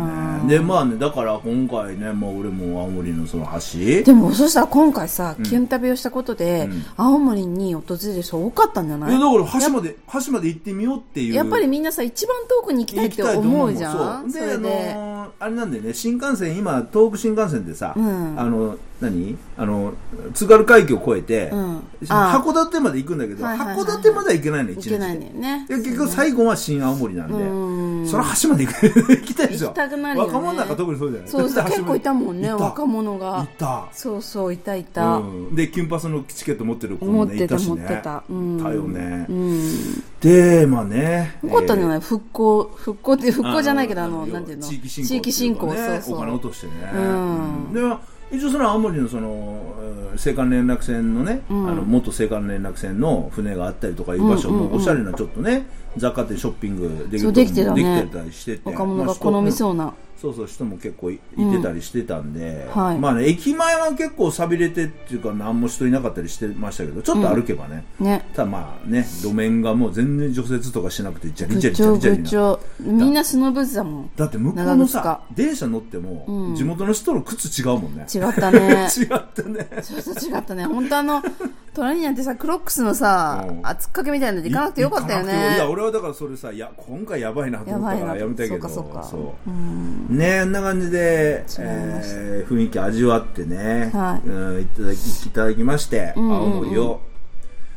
ん。ねでまあねだから今回ね、まあ、俺も青森のその橋でもそしたら今回さ、キュン旅をしたことで、ん。青森に訪れる人多かったんじゃない？いやだから橋まで橋まで行ってみようっていう。やっぱりみんなさ一番遠くに行きたいって思うじゃんであのーあれなんだよね新幹線今東北新幹線でさ、うん。あの何？あの津軽海峡を越えて、うん。あ函館まで行くんだけど、はいはいはいはい。函館までは行けないの一日で。行けね。で結局最後は新青森なんで、うん。それ橋まで行く行きたいでしょ。行きたくなるよね。若者なんか特にそうじゃない？そう結構いたもんね若者いがた。そうそういたいた、うん、でキュンパスのチケット持ってる子持もってたねいたしね。持ってた、うん、いたよね、うん。でまあねよかったんじゃい？ない、復興復興って復興じゃないけどあのなんていうの？地域振興地域振興そうそう。お金落としてね、うん。で一応その青森のそのうん青函連絡船のね、ん。あの元青函連絡船の船があったりとかいう場所もおしゃれなちょっとね雑貨店ショッピングできるできてたね。できてたりしてて。若者まあが好み人そうな、そうそう人も結構いいてたりしてたんで、はい。まあね駅前は結構寂れてっていうか何も人いなかったりしてましたけどちょっと歩けばね、ね。ただまあね路面がもう全然除雪とかしなくてジャリ部ジャリジャ長リジャリな。部長みんなスノーブーツだもん。だって向こうのさか。電車乗っても、うん。地元の人の靴違うもんね。違ったね。違ったね。違ったね。本当あの隣になんてさクロックスのさうん。厚っかけみたいなので行かなくてよかったよ行かなくていやね俺はだからそれさいや今回やばいなと思ったからややばいなめたけど。そうかそうかそう。うん。ねあんな感じで、違いました。えー雰囲気味わってね、はい。うんいただきいただきまして、んうんうん。青森を、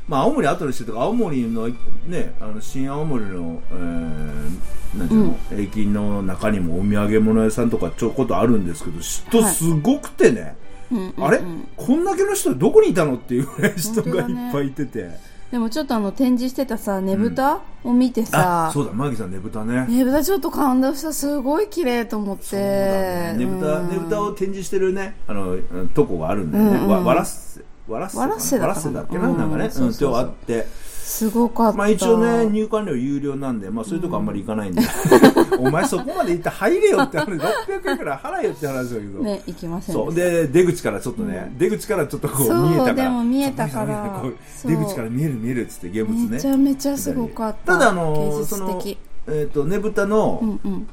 まあ、青森後でしてとか青森のねあの新青森の、えーなんていうの、駅の中にもお土産物屋さんとかちょこっとあるんですけど人はい。すごくてね、うんうんうん。あれ？こんだけの人どこにいたのっていうぐらい人がいっぱいいてて、でもちょっとあの展示してたさねぶたを見てさあそうだマギさんねぶたね。ねぶたちょっと感動した。すごい綺麗と思って。ね。ねぶたうん。ねぶたを展示してるねあのうんとこがあるんだよね、うんうんわわらせわらせわらっせだっけな、うんなんかね、うん、そうあってすごかった。まあ一応ね入館料有料なんでまあそういうとこあんまり行かないんで、お前そこまで行って入れよって話600円くらい払えよって話だけど、ね行きませんそう。で出口からちょっとね、出口からちょっとこう見えたから。でも見えたから。出口から見える見えるっつって現物ね。めちゃめちゃすごかった。ただあのその的えっ、とねぶたの、うんうん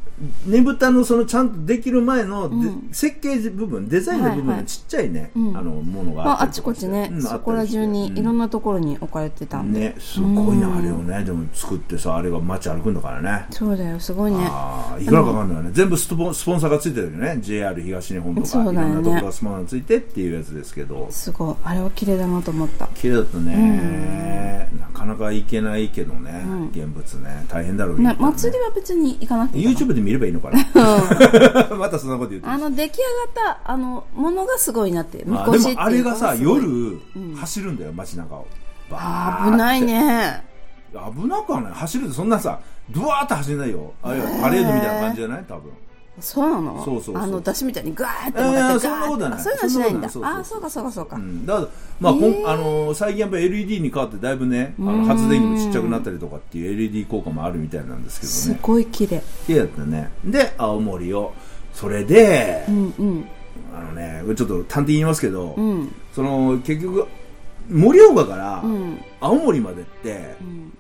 ねぶたのそのちゃんとできる前ので、うん。設計部分デザインの部分はいはい。のちっちゃいね、うん。あのものがまあ、ああったりとかして。ちこちね、うんそこら中にいろんなところに置かれてたんで、ねすごいなあれをね。でも作ってさあれが街歩くんだからね。そうだよすごいね。ああいくらかかんないよね。全部スポンスポンサーがついてるよね。JR 東日本とか、そうだよね。いろんなとこがスポンサーがついてっていうやつですけど。すごい。あれは綺麗だなと思った。綺麗だったね、なかなか行けないけどね、うん現物ね。大変だろうね祭りは別に行かなくていいか YouTube で見ればいいのかな。またそんなこと言ってなあの出来上がったあのものがすごいなってみあでもあれがさ夜走るんだよ街中を。バーって。危ないね。危なくはない。走るってそんなさドワーって走れないよ。あれはパレードみたいな感じじゃない？多分そうなの？そうそうあの出汁みたいにガーっていやいや向かってそんなことはない。そういうのはしないんだ。あそうかそうかそうか、うん、だから、まあこんあの最近やっぱ LED に変わってだいぶねあの発電機もちっちゃくなったりとかっていう LED 効果もあるみたいなんですけどすねごい綺麗。綺麗だったね。で青森をそれで、うんうん。あのねちょっと端的に言いますけど、うん。その結局盛岡からうん。青森までって、ん。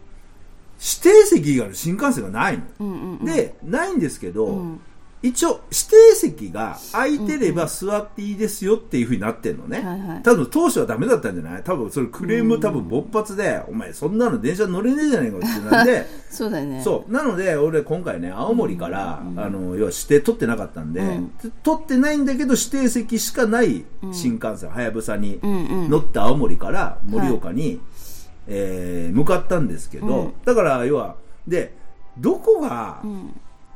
指定席がある新幹線がないの、うんうんうん。でないんですけど、うん一応指定席が空いてれば座っていいですよっていうふうになってんのね、はいはい。多分当初はダメだったんじゃない？多分それクレーム多分勃発で、お前そんなの電車乗れねえじゃないかってなんで。そうだよね。そう。なので俺今回ね青森から、あの要は指定取ってなかったんで、うん。取ってないんだけど指定席しかない新幹線はやぶさにうんうん。乗って青森から盛岡に、えー向かったんですけど、うん。だから要はでどこがうん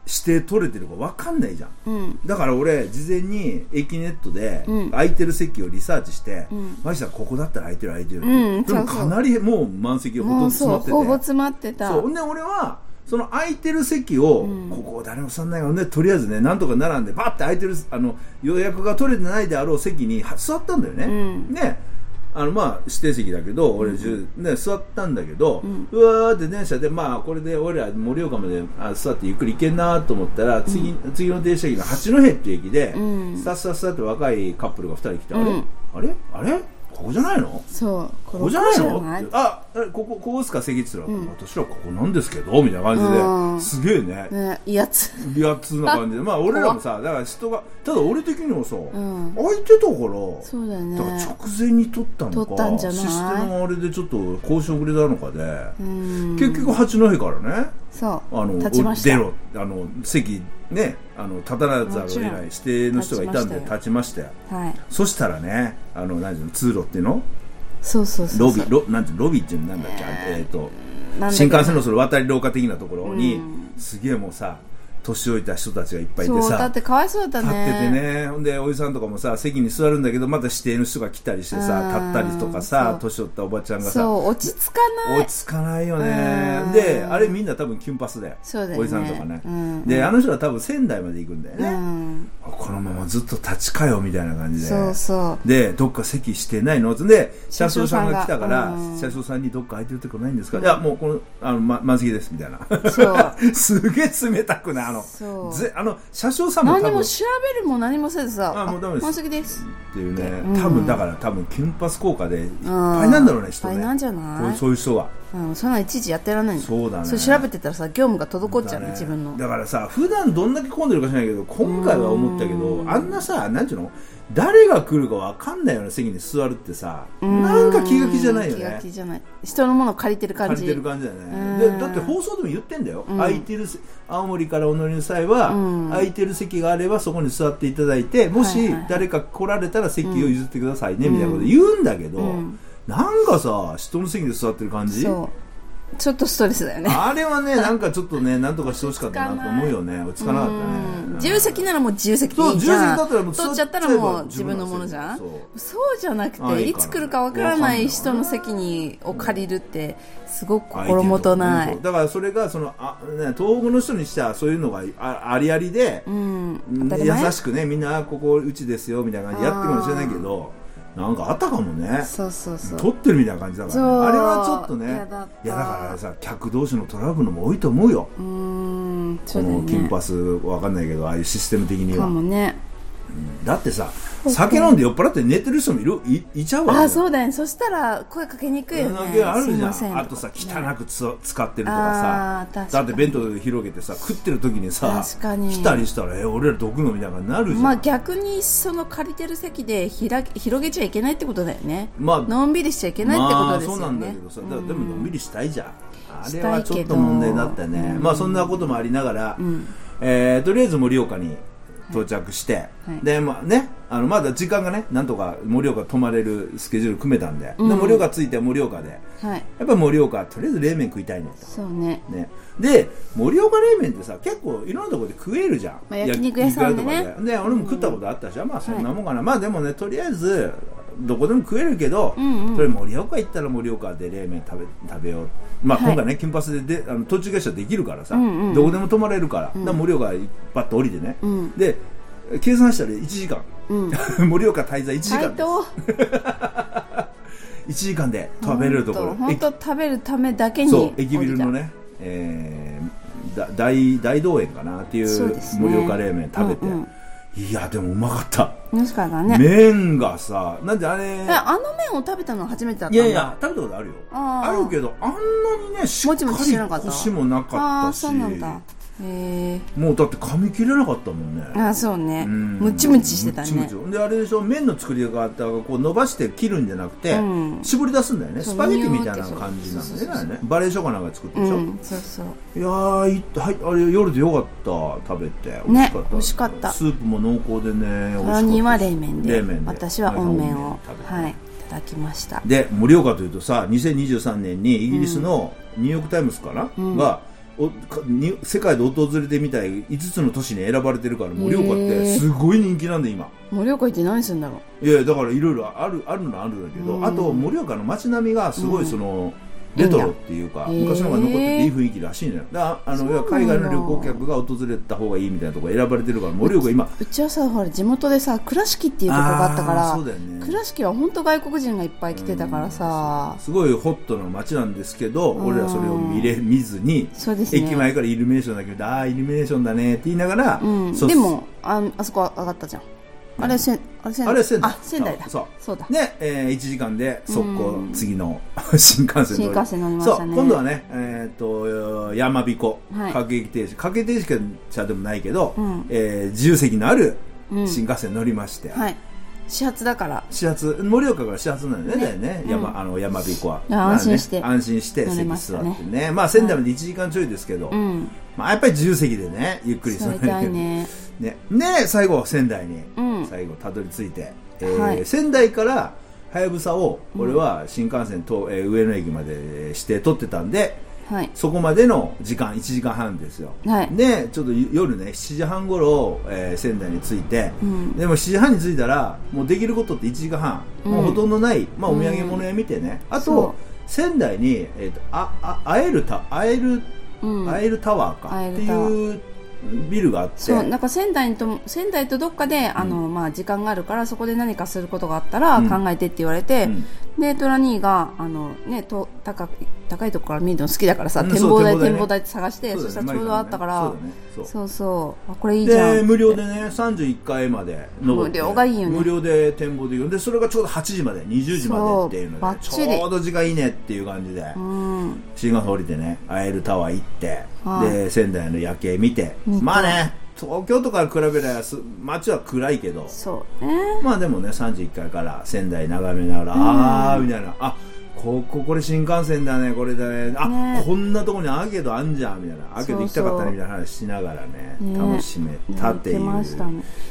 指定取れてるか分かんないじゃん、うん。だから俺事前に駅ネットでうん。空いてる席をリサーチして、ん。マジさんここだったら空いてる空いて。るって、うんでもかなりもう満席がほとんど詰まってて。ほぼ詰まってた。そうで俺はその空いてる席を、ここ誰も座んないからね。とりあえずねなんとか並んでバッて空いてるあの予約が取れてないであろう席には座ったんだよね、うん。であのまあ指定席だけど俺、ね、座ったんだけど、うわーって電車でまあこれで俺ら盛岡まであ座ってゆっくり行けんなと思ったら次,、次の停車駅が八戸っていう駅で、ん。スタスタスタって若いカップルが2人来て、うん。あれあれ？あれ？ここじゃないの？そう。こここじゃない。のあえここここですか？席って言ったら、私らここなんですけどみたいな感じで、うん。すげえね。ねいいやつリアツな感じで。まあ俺らもさだから人がただ俺的にはさ、ん。空いてたからそうだよね。だから直前に撮ったのか撮ったんじゃない？システムのあれでちょっと交渉遅れたのかで、うん。結局八戸からねそう。あの出ろ。あの席ねあの立たなざるを得ない指定の人がいたんで立ちましたよ。はい。そしたらねあの何ていうの通路っていうの？そうそうそうロビロなんてロビーっていうのなんだっけ、えー、となんだっけ新幹線のその渡り廊下的なところに、うん。すげえもうさ年老いた人たちがいっぱいいてさ。だってかわいそうだった立っててね。ねほんでおじさんとかもさ席に座るんだけどまた指定の人が来たりしてさうん。立ったりとかさ年取ったおばちゃんがさ。そう落ち着かない。落ち着かないよね。うん。であれみんな多分キュンパスでそうだよね。おじさんとかね、うん。であの人は多分仙台まで行くんだようね、ん。このままずっと立ちかよみたいな感じで。そうそう。でどっか席してないの？で車掌さんが来たから車掌さんが。うん。車掌さんにどっか空いてるとこないんですか、いやもうこのあの、ま、満席ですみたいな。そう。すげえ冷たくない？あのそう。ぜあの車掌さんも何も調べるも何もせずさあもうダメです。満席です。っていうね、うん多分だから多分キュンパス効果でいっぱいなんだろうね人ね。いっぱいなんじゃない？そういう人がうんそんなんいちいちやってらんないの。そうだね。それ調べてたらさ業務が滞っちゃうねだね。自分の。だからさ普段どんだけ混んでるか知らないけど今回は思ったけどあんなさなんていうの？誰が来るか分かんないような席に座るってさ。なんか気が気じゃないよ気がね気じゃない。人のものを借りてる感じ。借りてる感じだようん。ねでだって放送でも言ってんだよ、空いてるせ青森からお乗りの際は、うん。空いてる席があればそこに座っていただいてもし誰か来られたら席を譲ってくださいね、みたいなこと言うんだけど、うん。なんかさ人の席で座ってる感じ？そうちょっとストレスだよね。あれはねなんかちょっとねなんとかしてほしかったなと思うよね。落ち着かなかったね。うん自由席ならもう自由席でそいういじゃん。取っちゃったらもう自分のものじゃん。そう。じゃなくていつ来るかわからない人の席にを借りるってすごく心もとない。だからそれがそのあ、ね、東北の人にしてはそういうのがあありありで、うん。優しくねみんなあここうちですよみたいな感じでやってるかもしれないけどなんかあったかもね。そうそうそう。撮ってるみたいな感じだから、ね、あれはちょっとねいやだからさ客同士のトラブルも多いと思うよ、うーんそこうだよね。のキンパスわかんないけどああいうシステム的にかはもねだってさ酒飲んで酔っ払って寝てる人もいるいいちゃうわけあそうだよね。そしたら声かけにくいよね。あるじゃん。ん。あとさ汚くつ使ってるとかさ。だって弁当広げてさ食ってる時にさ確かに。来たりしたらえ俺ら毒のみたいななるじゃん、まあ逆にその借りてる席でひら広げちゃいけないってことだよね。まあのんびりしちゃいけないってことですよね、まあ、そうなんだけどさ、だからでものんびりしたいじゃん、あれはいちょっと問題だったね、まあそんなこともありながら、えーとりあえず盛岡に到着して、はい。でまあねあのまだ時間がねなんとか盛岡泊まれるスケジュール組めたんで,、で盛岡着いて盛岡で。はい。やっぱり盛岡とりあえず冷麺食いたいねと。そうね。ね、で盛岡冷麺ってさ結構いろんなところで食えるじゃん、まあ焼肉屋さんでね。で。で俺も食ったことあったし、まあそんなもんかな、まあでもねとりあえずどこでも食えるけど、んうん。それ盛岡行ったら盛岡で冷麺食べ食べよう。まあ、はい。今回ね金髪でであの途中下車できるからさ、んうんうん。どこでも泊まれるから,、だから盛岡パッと降りてね、ん。で計算したら1時間、うん。盛岡滞在1時間斎です。藤1 時間で食べれるところ。本当食べるためだけにそう駅ビルのね、えー、だ大大道園かなっていそう盛岡冷麺食べて、うんうんいやでもうまかった、たもしかしたらね。麺がさなんであれえあの麺を食べたのは初めてだったんだいやいや食べたことあるよ。あー。あるけどあんなにねしっかりしてなかった。コシもなかああったし。そうなんだへえもうだって噛み切れなかったもんね。あそうね。うん。ムチムチしてたね。ムチムチ。であれでしょ麺の作り方がこう伸ばして切るんじゃなくて、うん。絞り出すんだよね。スパゲティみたいな感じなんだよね。バレーショコラなんか作ってるでしょ、うんそうそう。いやーいはいあれ夜でよかった食べて美味しかった,、美味しかった。スープも濃厚でね美味しかった3人は冷麺で冷麺で。私は温麺をはいいただきました。で盛岡というとさ2023年にイギリスのニューヨーク・タイムズかな、が、おかに世界で訪れてみたい5つの都市に選ばれてるから盛岡ってすごい人気なんで今。盛岡行って何するんだろいやだからいろいろあるあるのはあるんだけど、うん。あと盛岡の街並みがすごいその、レトロっていうか昔のが残ってていい雰囲気らしいのよ。だからあの海外の旅行客が訪れた方がいいみたいなところ選ばれてるから盛岡今。ううちはさほら地元でさ倉敷っていうとこがあったから倉敷は本当外国人がいっぱい来てたからさ、すごいホットな街なんですけど、うん俺らそれを見れ見ずに、駅前からイルミネーションだけど、ああ、イルミネーションだねって言いながら、でもああそこ上がったじゃん。あれせんあれ仙台。あれ仙台。あ仙台だ。そう。そうだ。ね、えー、1時間で速攻うん次の新幹線乗り。新幹線乗りましたね。そう今度はね、えー、と山彦、はい。各駅停車各駅停車でもないけど、うん。えー自由席のあるうん。新幹線乗りまして、はい。始発だから。始発盛岡から始発なんだよねね。だよね、うん。山あの山彦は、安心して。まあね安心して席座ってね。まあ仙台まで1時間ちょいですけど、うんまあ、やっぱり自由席でねゆっくり座りたいね。ね。ね最後仙台に、うん。最後たどり着いて、えーはい。仙台からはやぶさを俺は新幹線と、えー上野駅まで指定取ってたんではい。そこまでの時間1時間半ですよ、はい。でちょっと夜ね7時半頃、えー仙台に着いて、うん。でも7時半に着いたらもうできることって1時間半、うん。もうほとんどない、まあ、お土産物屋見てね、あそう。と仙台に、えーとああ会えるタ会えるうん。会えるタワーか。って会えるタワいうビルがあって。そうなんか仙台とも仙台とどっかで、あのまあ、時間があるからそこで何かすることがあったらうん。考えてって言われて、うん。でトラ兄があの、ね、と高く高いところから見るの好きだからさ、うん展望台展望台って探してそ,、ね。したらちょうどあったから、そうだね。そう。そうこれいいじゃん。で無料でね31階まで登って。無料がいいよね。無料で展望できるでそれがちょうど8時まで20時までっていうのでちょうど時間いいねっていう感じでうん。新幹線降りてねアエルタワー行って、はい。で仙台の夜景見て。まあね東京とか比べればす街は暗いけど。そうね。まあでもね31階から仙台眺めながら、ああみたいな。あこここれ新幹線だねこれだね。あね。こんなとこにアーケードあんじゃんみたいな。アーケード行きたかったねみたいな話しながらねね。楽しめたっていう、ね。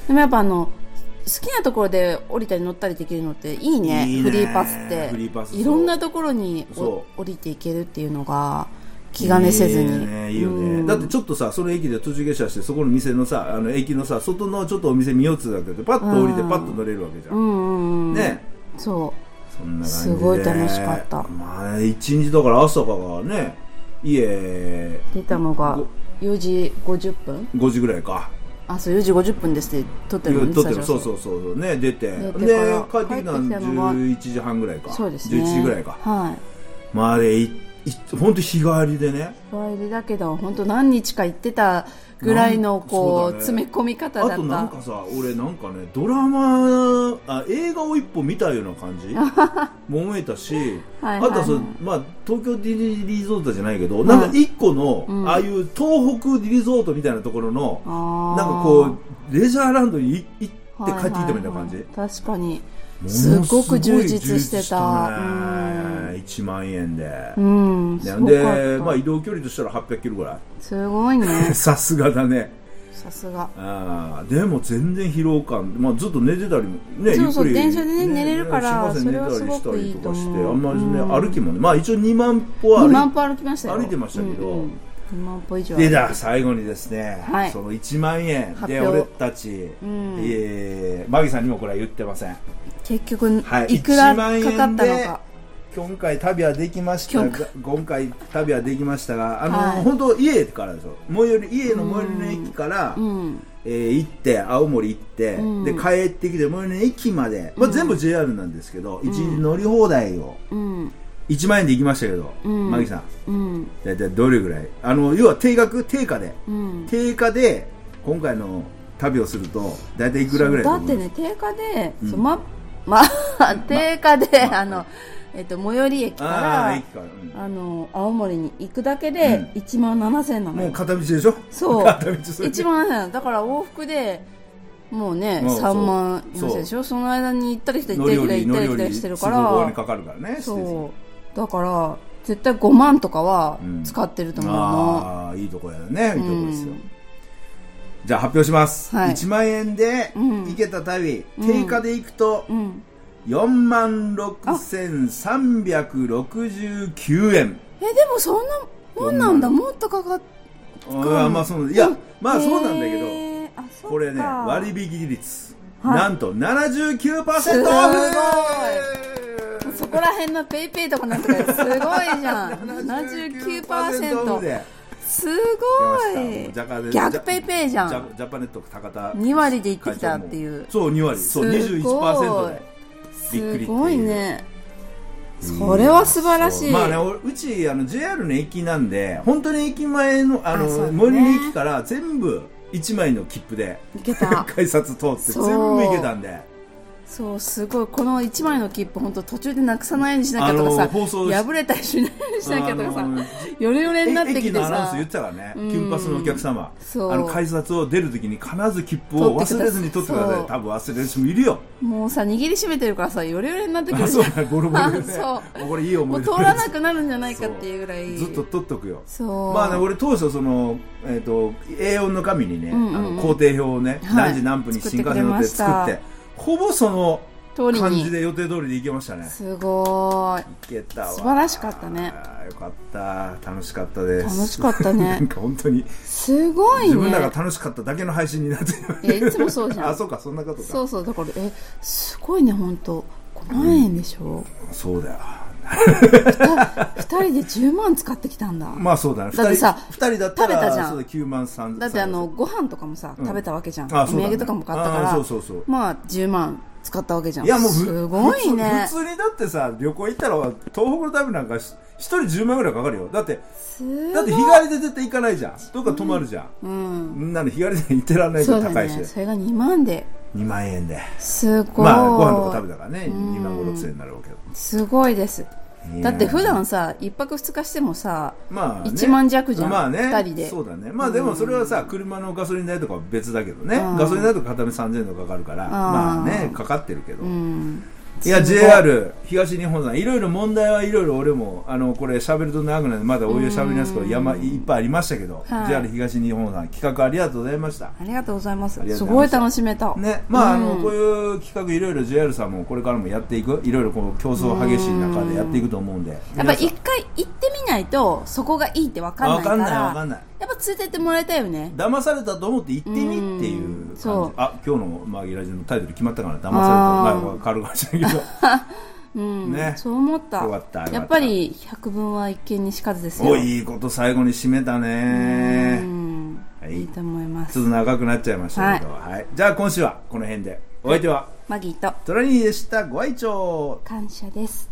でもやっぱあの好きなところで降りたり乗ったりできるのっていいね。ね。フリーパスって。フリーパスいろんなところに降りていけるっていうのが気兼ねせずに。いいねいいよね、うん。だってちょっとさその駅で途中下車してそこの店のさあの駅のさ外のちょっとお店見ようっつうだけでパッと降りてうんパッと乗れるわけじゃん、うんうんうんねそそんな感じで。すごい楽しかったまあ一日だから朝からね家う出たのが4時50分？5時ぐらいか。あそう4時50分ですって撮ってるの？ねそうそうそうそう。ね出て。で帰ってきたのが11時半ぐらいか。そうですね。11時ぐらいか。はい。まあでいい本当日帰りでね。日帰りだけど本当何日か行ってたぐらいのこうね。詰め込み方だった。あとなんかさ俺なんかねドラマあ映画を一本見たような感じ？も思えたし。はいはい。はいあとはまあ、東京ディリゾートじゃないけど、なんか一個の、うん。ああいう東北リゾートみたいなところのなんかこうレジャーランドにい行って帰ってきたみたいな感じ、はいはいはい。確かにすごく充実充してしたたね1万円で、うん、うん、でまあ、移動距離としたら800キロぐらい。すごいね。さすがだね。さすが。あーでも全然疲労感、まあ、ずっと寝てたりもねそうそう電車でね寝れるからそれはすごくいいと思う。あんまりね、うん。歩きもねまあ一応2万歩は2歩い万歩歩きましたよ。歩いてましたけど。うんうん、2万歩以上でだ最後にですね、はい。その1万円。で俺たち、ん。えーマギさんにもこれは言ってません結局はいいくら1万円かかったのか。今回旅はできましたが今回。旅はできましたがあの、はい。本当家からですよ。最寄り家の最寄りの駅から、うん。えー行って青森行って、うん。で帰ってきて最寄りの駅まで、まあ、全部 JR なんですけど、一日乗り放題をうん。1万円で行きましたけど、うん。マギさん。うん。大体どれぐらい？あの要は定額定価で。うん。定価で今回の旅をすると大体いくらぐらいだってね定価で、うん。そうままあ定価で、あのえっと最寄り駅かあら。あの青森に行くだけで1万7000円なうんもう片道でしょ？そう。片道それで1万7000円。だから往復でもうねもうそう。3万そう4000円でしょ？その間に行ったり来たり行乗ったり来たり行ったりりしてるから。かかるからねそう。だから絶対5万とかはうん。使ってると思うの、ああいいとこやね。いいとこですよ、うんじゃあ発表します、はい。1万円でうん。行けた旅、うん。定価で行くとうん。4万6369円。えでもそんなもんなんだ、もっとかかっうん。まあそういやまあそうなんだけどこれね割引率、はい。なんと79%すごい。オフそこら辺のペイペイとかなんとかすごいじゃん。79%オフですごい。逆ペイペイじゃジャんジャパネット高田2割で行ってきたっていう。そう2割。そうすごい。21%で。びっくりすごいねそれは素晴らしい、まあね、俺うちあの JR の駅なんで本当に駅前のあの最寄りの駅から全部1枚の切符でいけた。改札通って全部行けたんでそうすごい。この1枚の切符本当途中でなくさないようにしなきゃとかあさの放送し破れたりしないようにしなきゃとかさあのヨレヨレになってき駅てさ。のアナウンス言ってたからね、うん。キュンパスのお客様あの改札を出るときに必ず切符を忘れずに取ってください。多分忘れる人もいるよ。もうさ握りしめてるからさヨレヨレになってくる。そう。ゴロゴロでね。そう。もうこれいい思通らなくなるんじゃないかっていうぐらい。ずっと取っとくよ。そう。まあね、俺当初その、えー、と A4 の紙にね、うんうんうん。あの工程表をね、はい。何時何分に新幹線乗って作ってほぼその感じで予定通りで行けましたね。すごーい。行けたわ。素晴らしかったね。よかった。楽しかったです。楽しかったね。なんか本当に。すごいね。自分らが楽しかっただけの配信になってる。いつもそうじゃん。あそうかそんなことか。そうそうだからえすごいね本当5万円でしょ、そうだよ 二人で10万使ってきたんだ、まあそうだね。だってさ2人二人だったら食べたじゃん。そうだ9万3だってあのご飯とかもさ、うん。食べたわけじゃん。あそうだね。お土産とかも買ったから。あそうそうそうまあ10万使ったわけじゃん。いやもうふすごいね。普通にだってさ旅行行ったら東北の旅なんかし一人10万ぐらいかかるよ。だってだって日帰りで絶対行かないじゃん。どっか泊まるじゃん、うん。みんなの日帰りで行ってらんないじゃん高いし、ねそれが2万で。2万円で。すごい。まあご飯とか食べたからね。うん2万5 6千円になるわけどすごいですだって普段さ一泊二日してもさまあ、ね、1万弱じゃん。まあね。二人で。そうだね。まあでもそれはさ車のガソリン代とかは別だけどね。うん。ガソリン代とか片目3000円とかかかるから。ん。まあねかかってるけど、うんいや JR 東日本さんいろいろ問題はいろいろ俺もあのこれ喋ると長くなるまだお湯喋りますけど山いっぱいありましたけど、はい。JR 東日本さん企画ありがとうございましたありがとうございます。すごい楽しめた。ね。まあ、あのうんこういう企画いろいろ JR さんもこれからもやっていくいろいろこう競争激しい中でやっていくと思うんで。やっぱ一回行ってみないとそこがいいって分かんないから分かんない分かんない。やっぱ連れてってもらいたいよね。騙されたと思って行ってみっていううん感じあ今日のマギラジのタイトル決まったから騙された。あー。まあ変わるかもしれないけどうん、ねそう思った。やっぱり百聞は一見にしかずですよ。おいいこと最後に締めたうねん。はい。いいと思います。ちょっと長くなっちゃいましたけど、はい。じゃあ今週はこの辺で。お相手は？マギーと。トラニーでした。ご愛聴。感謝です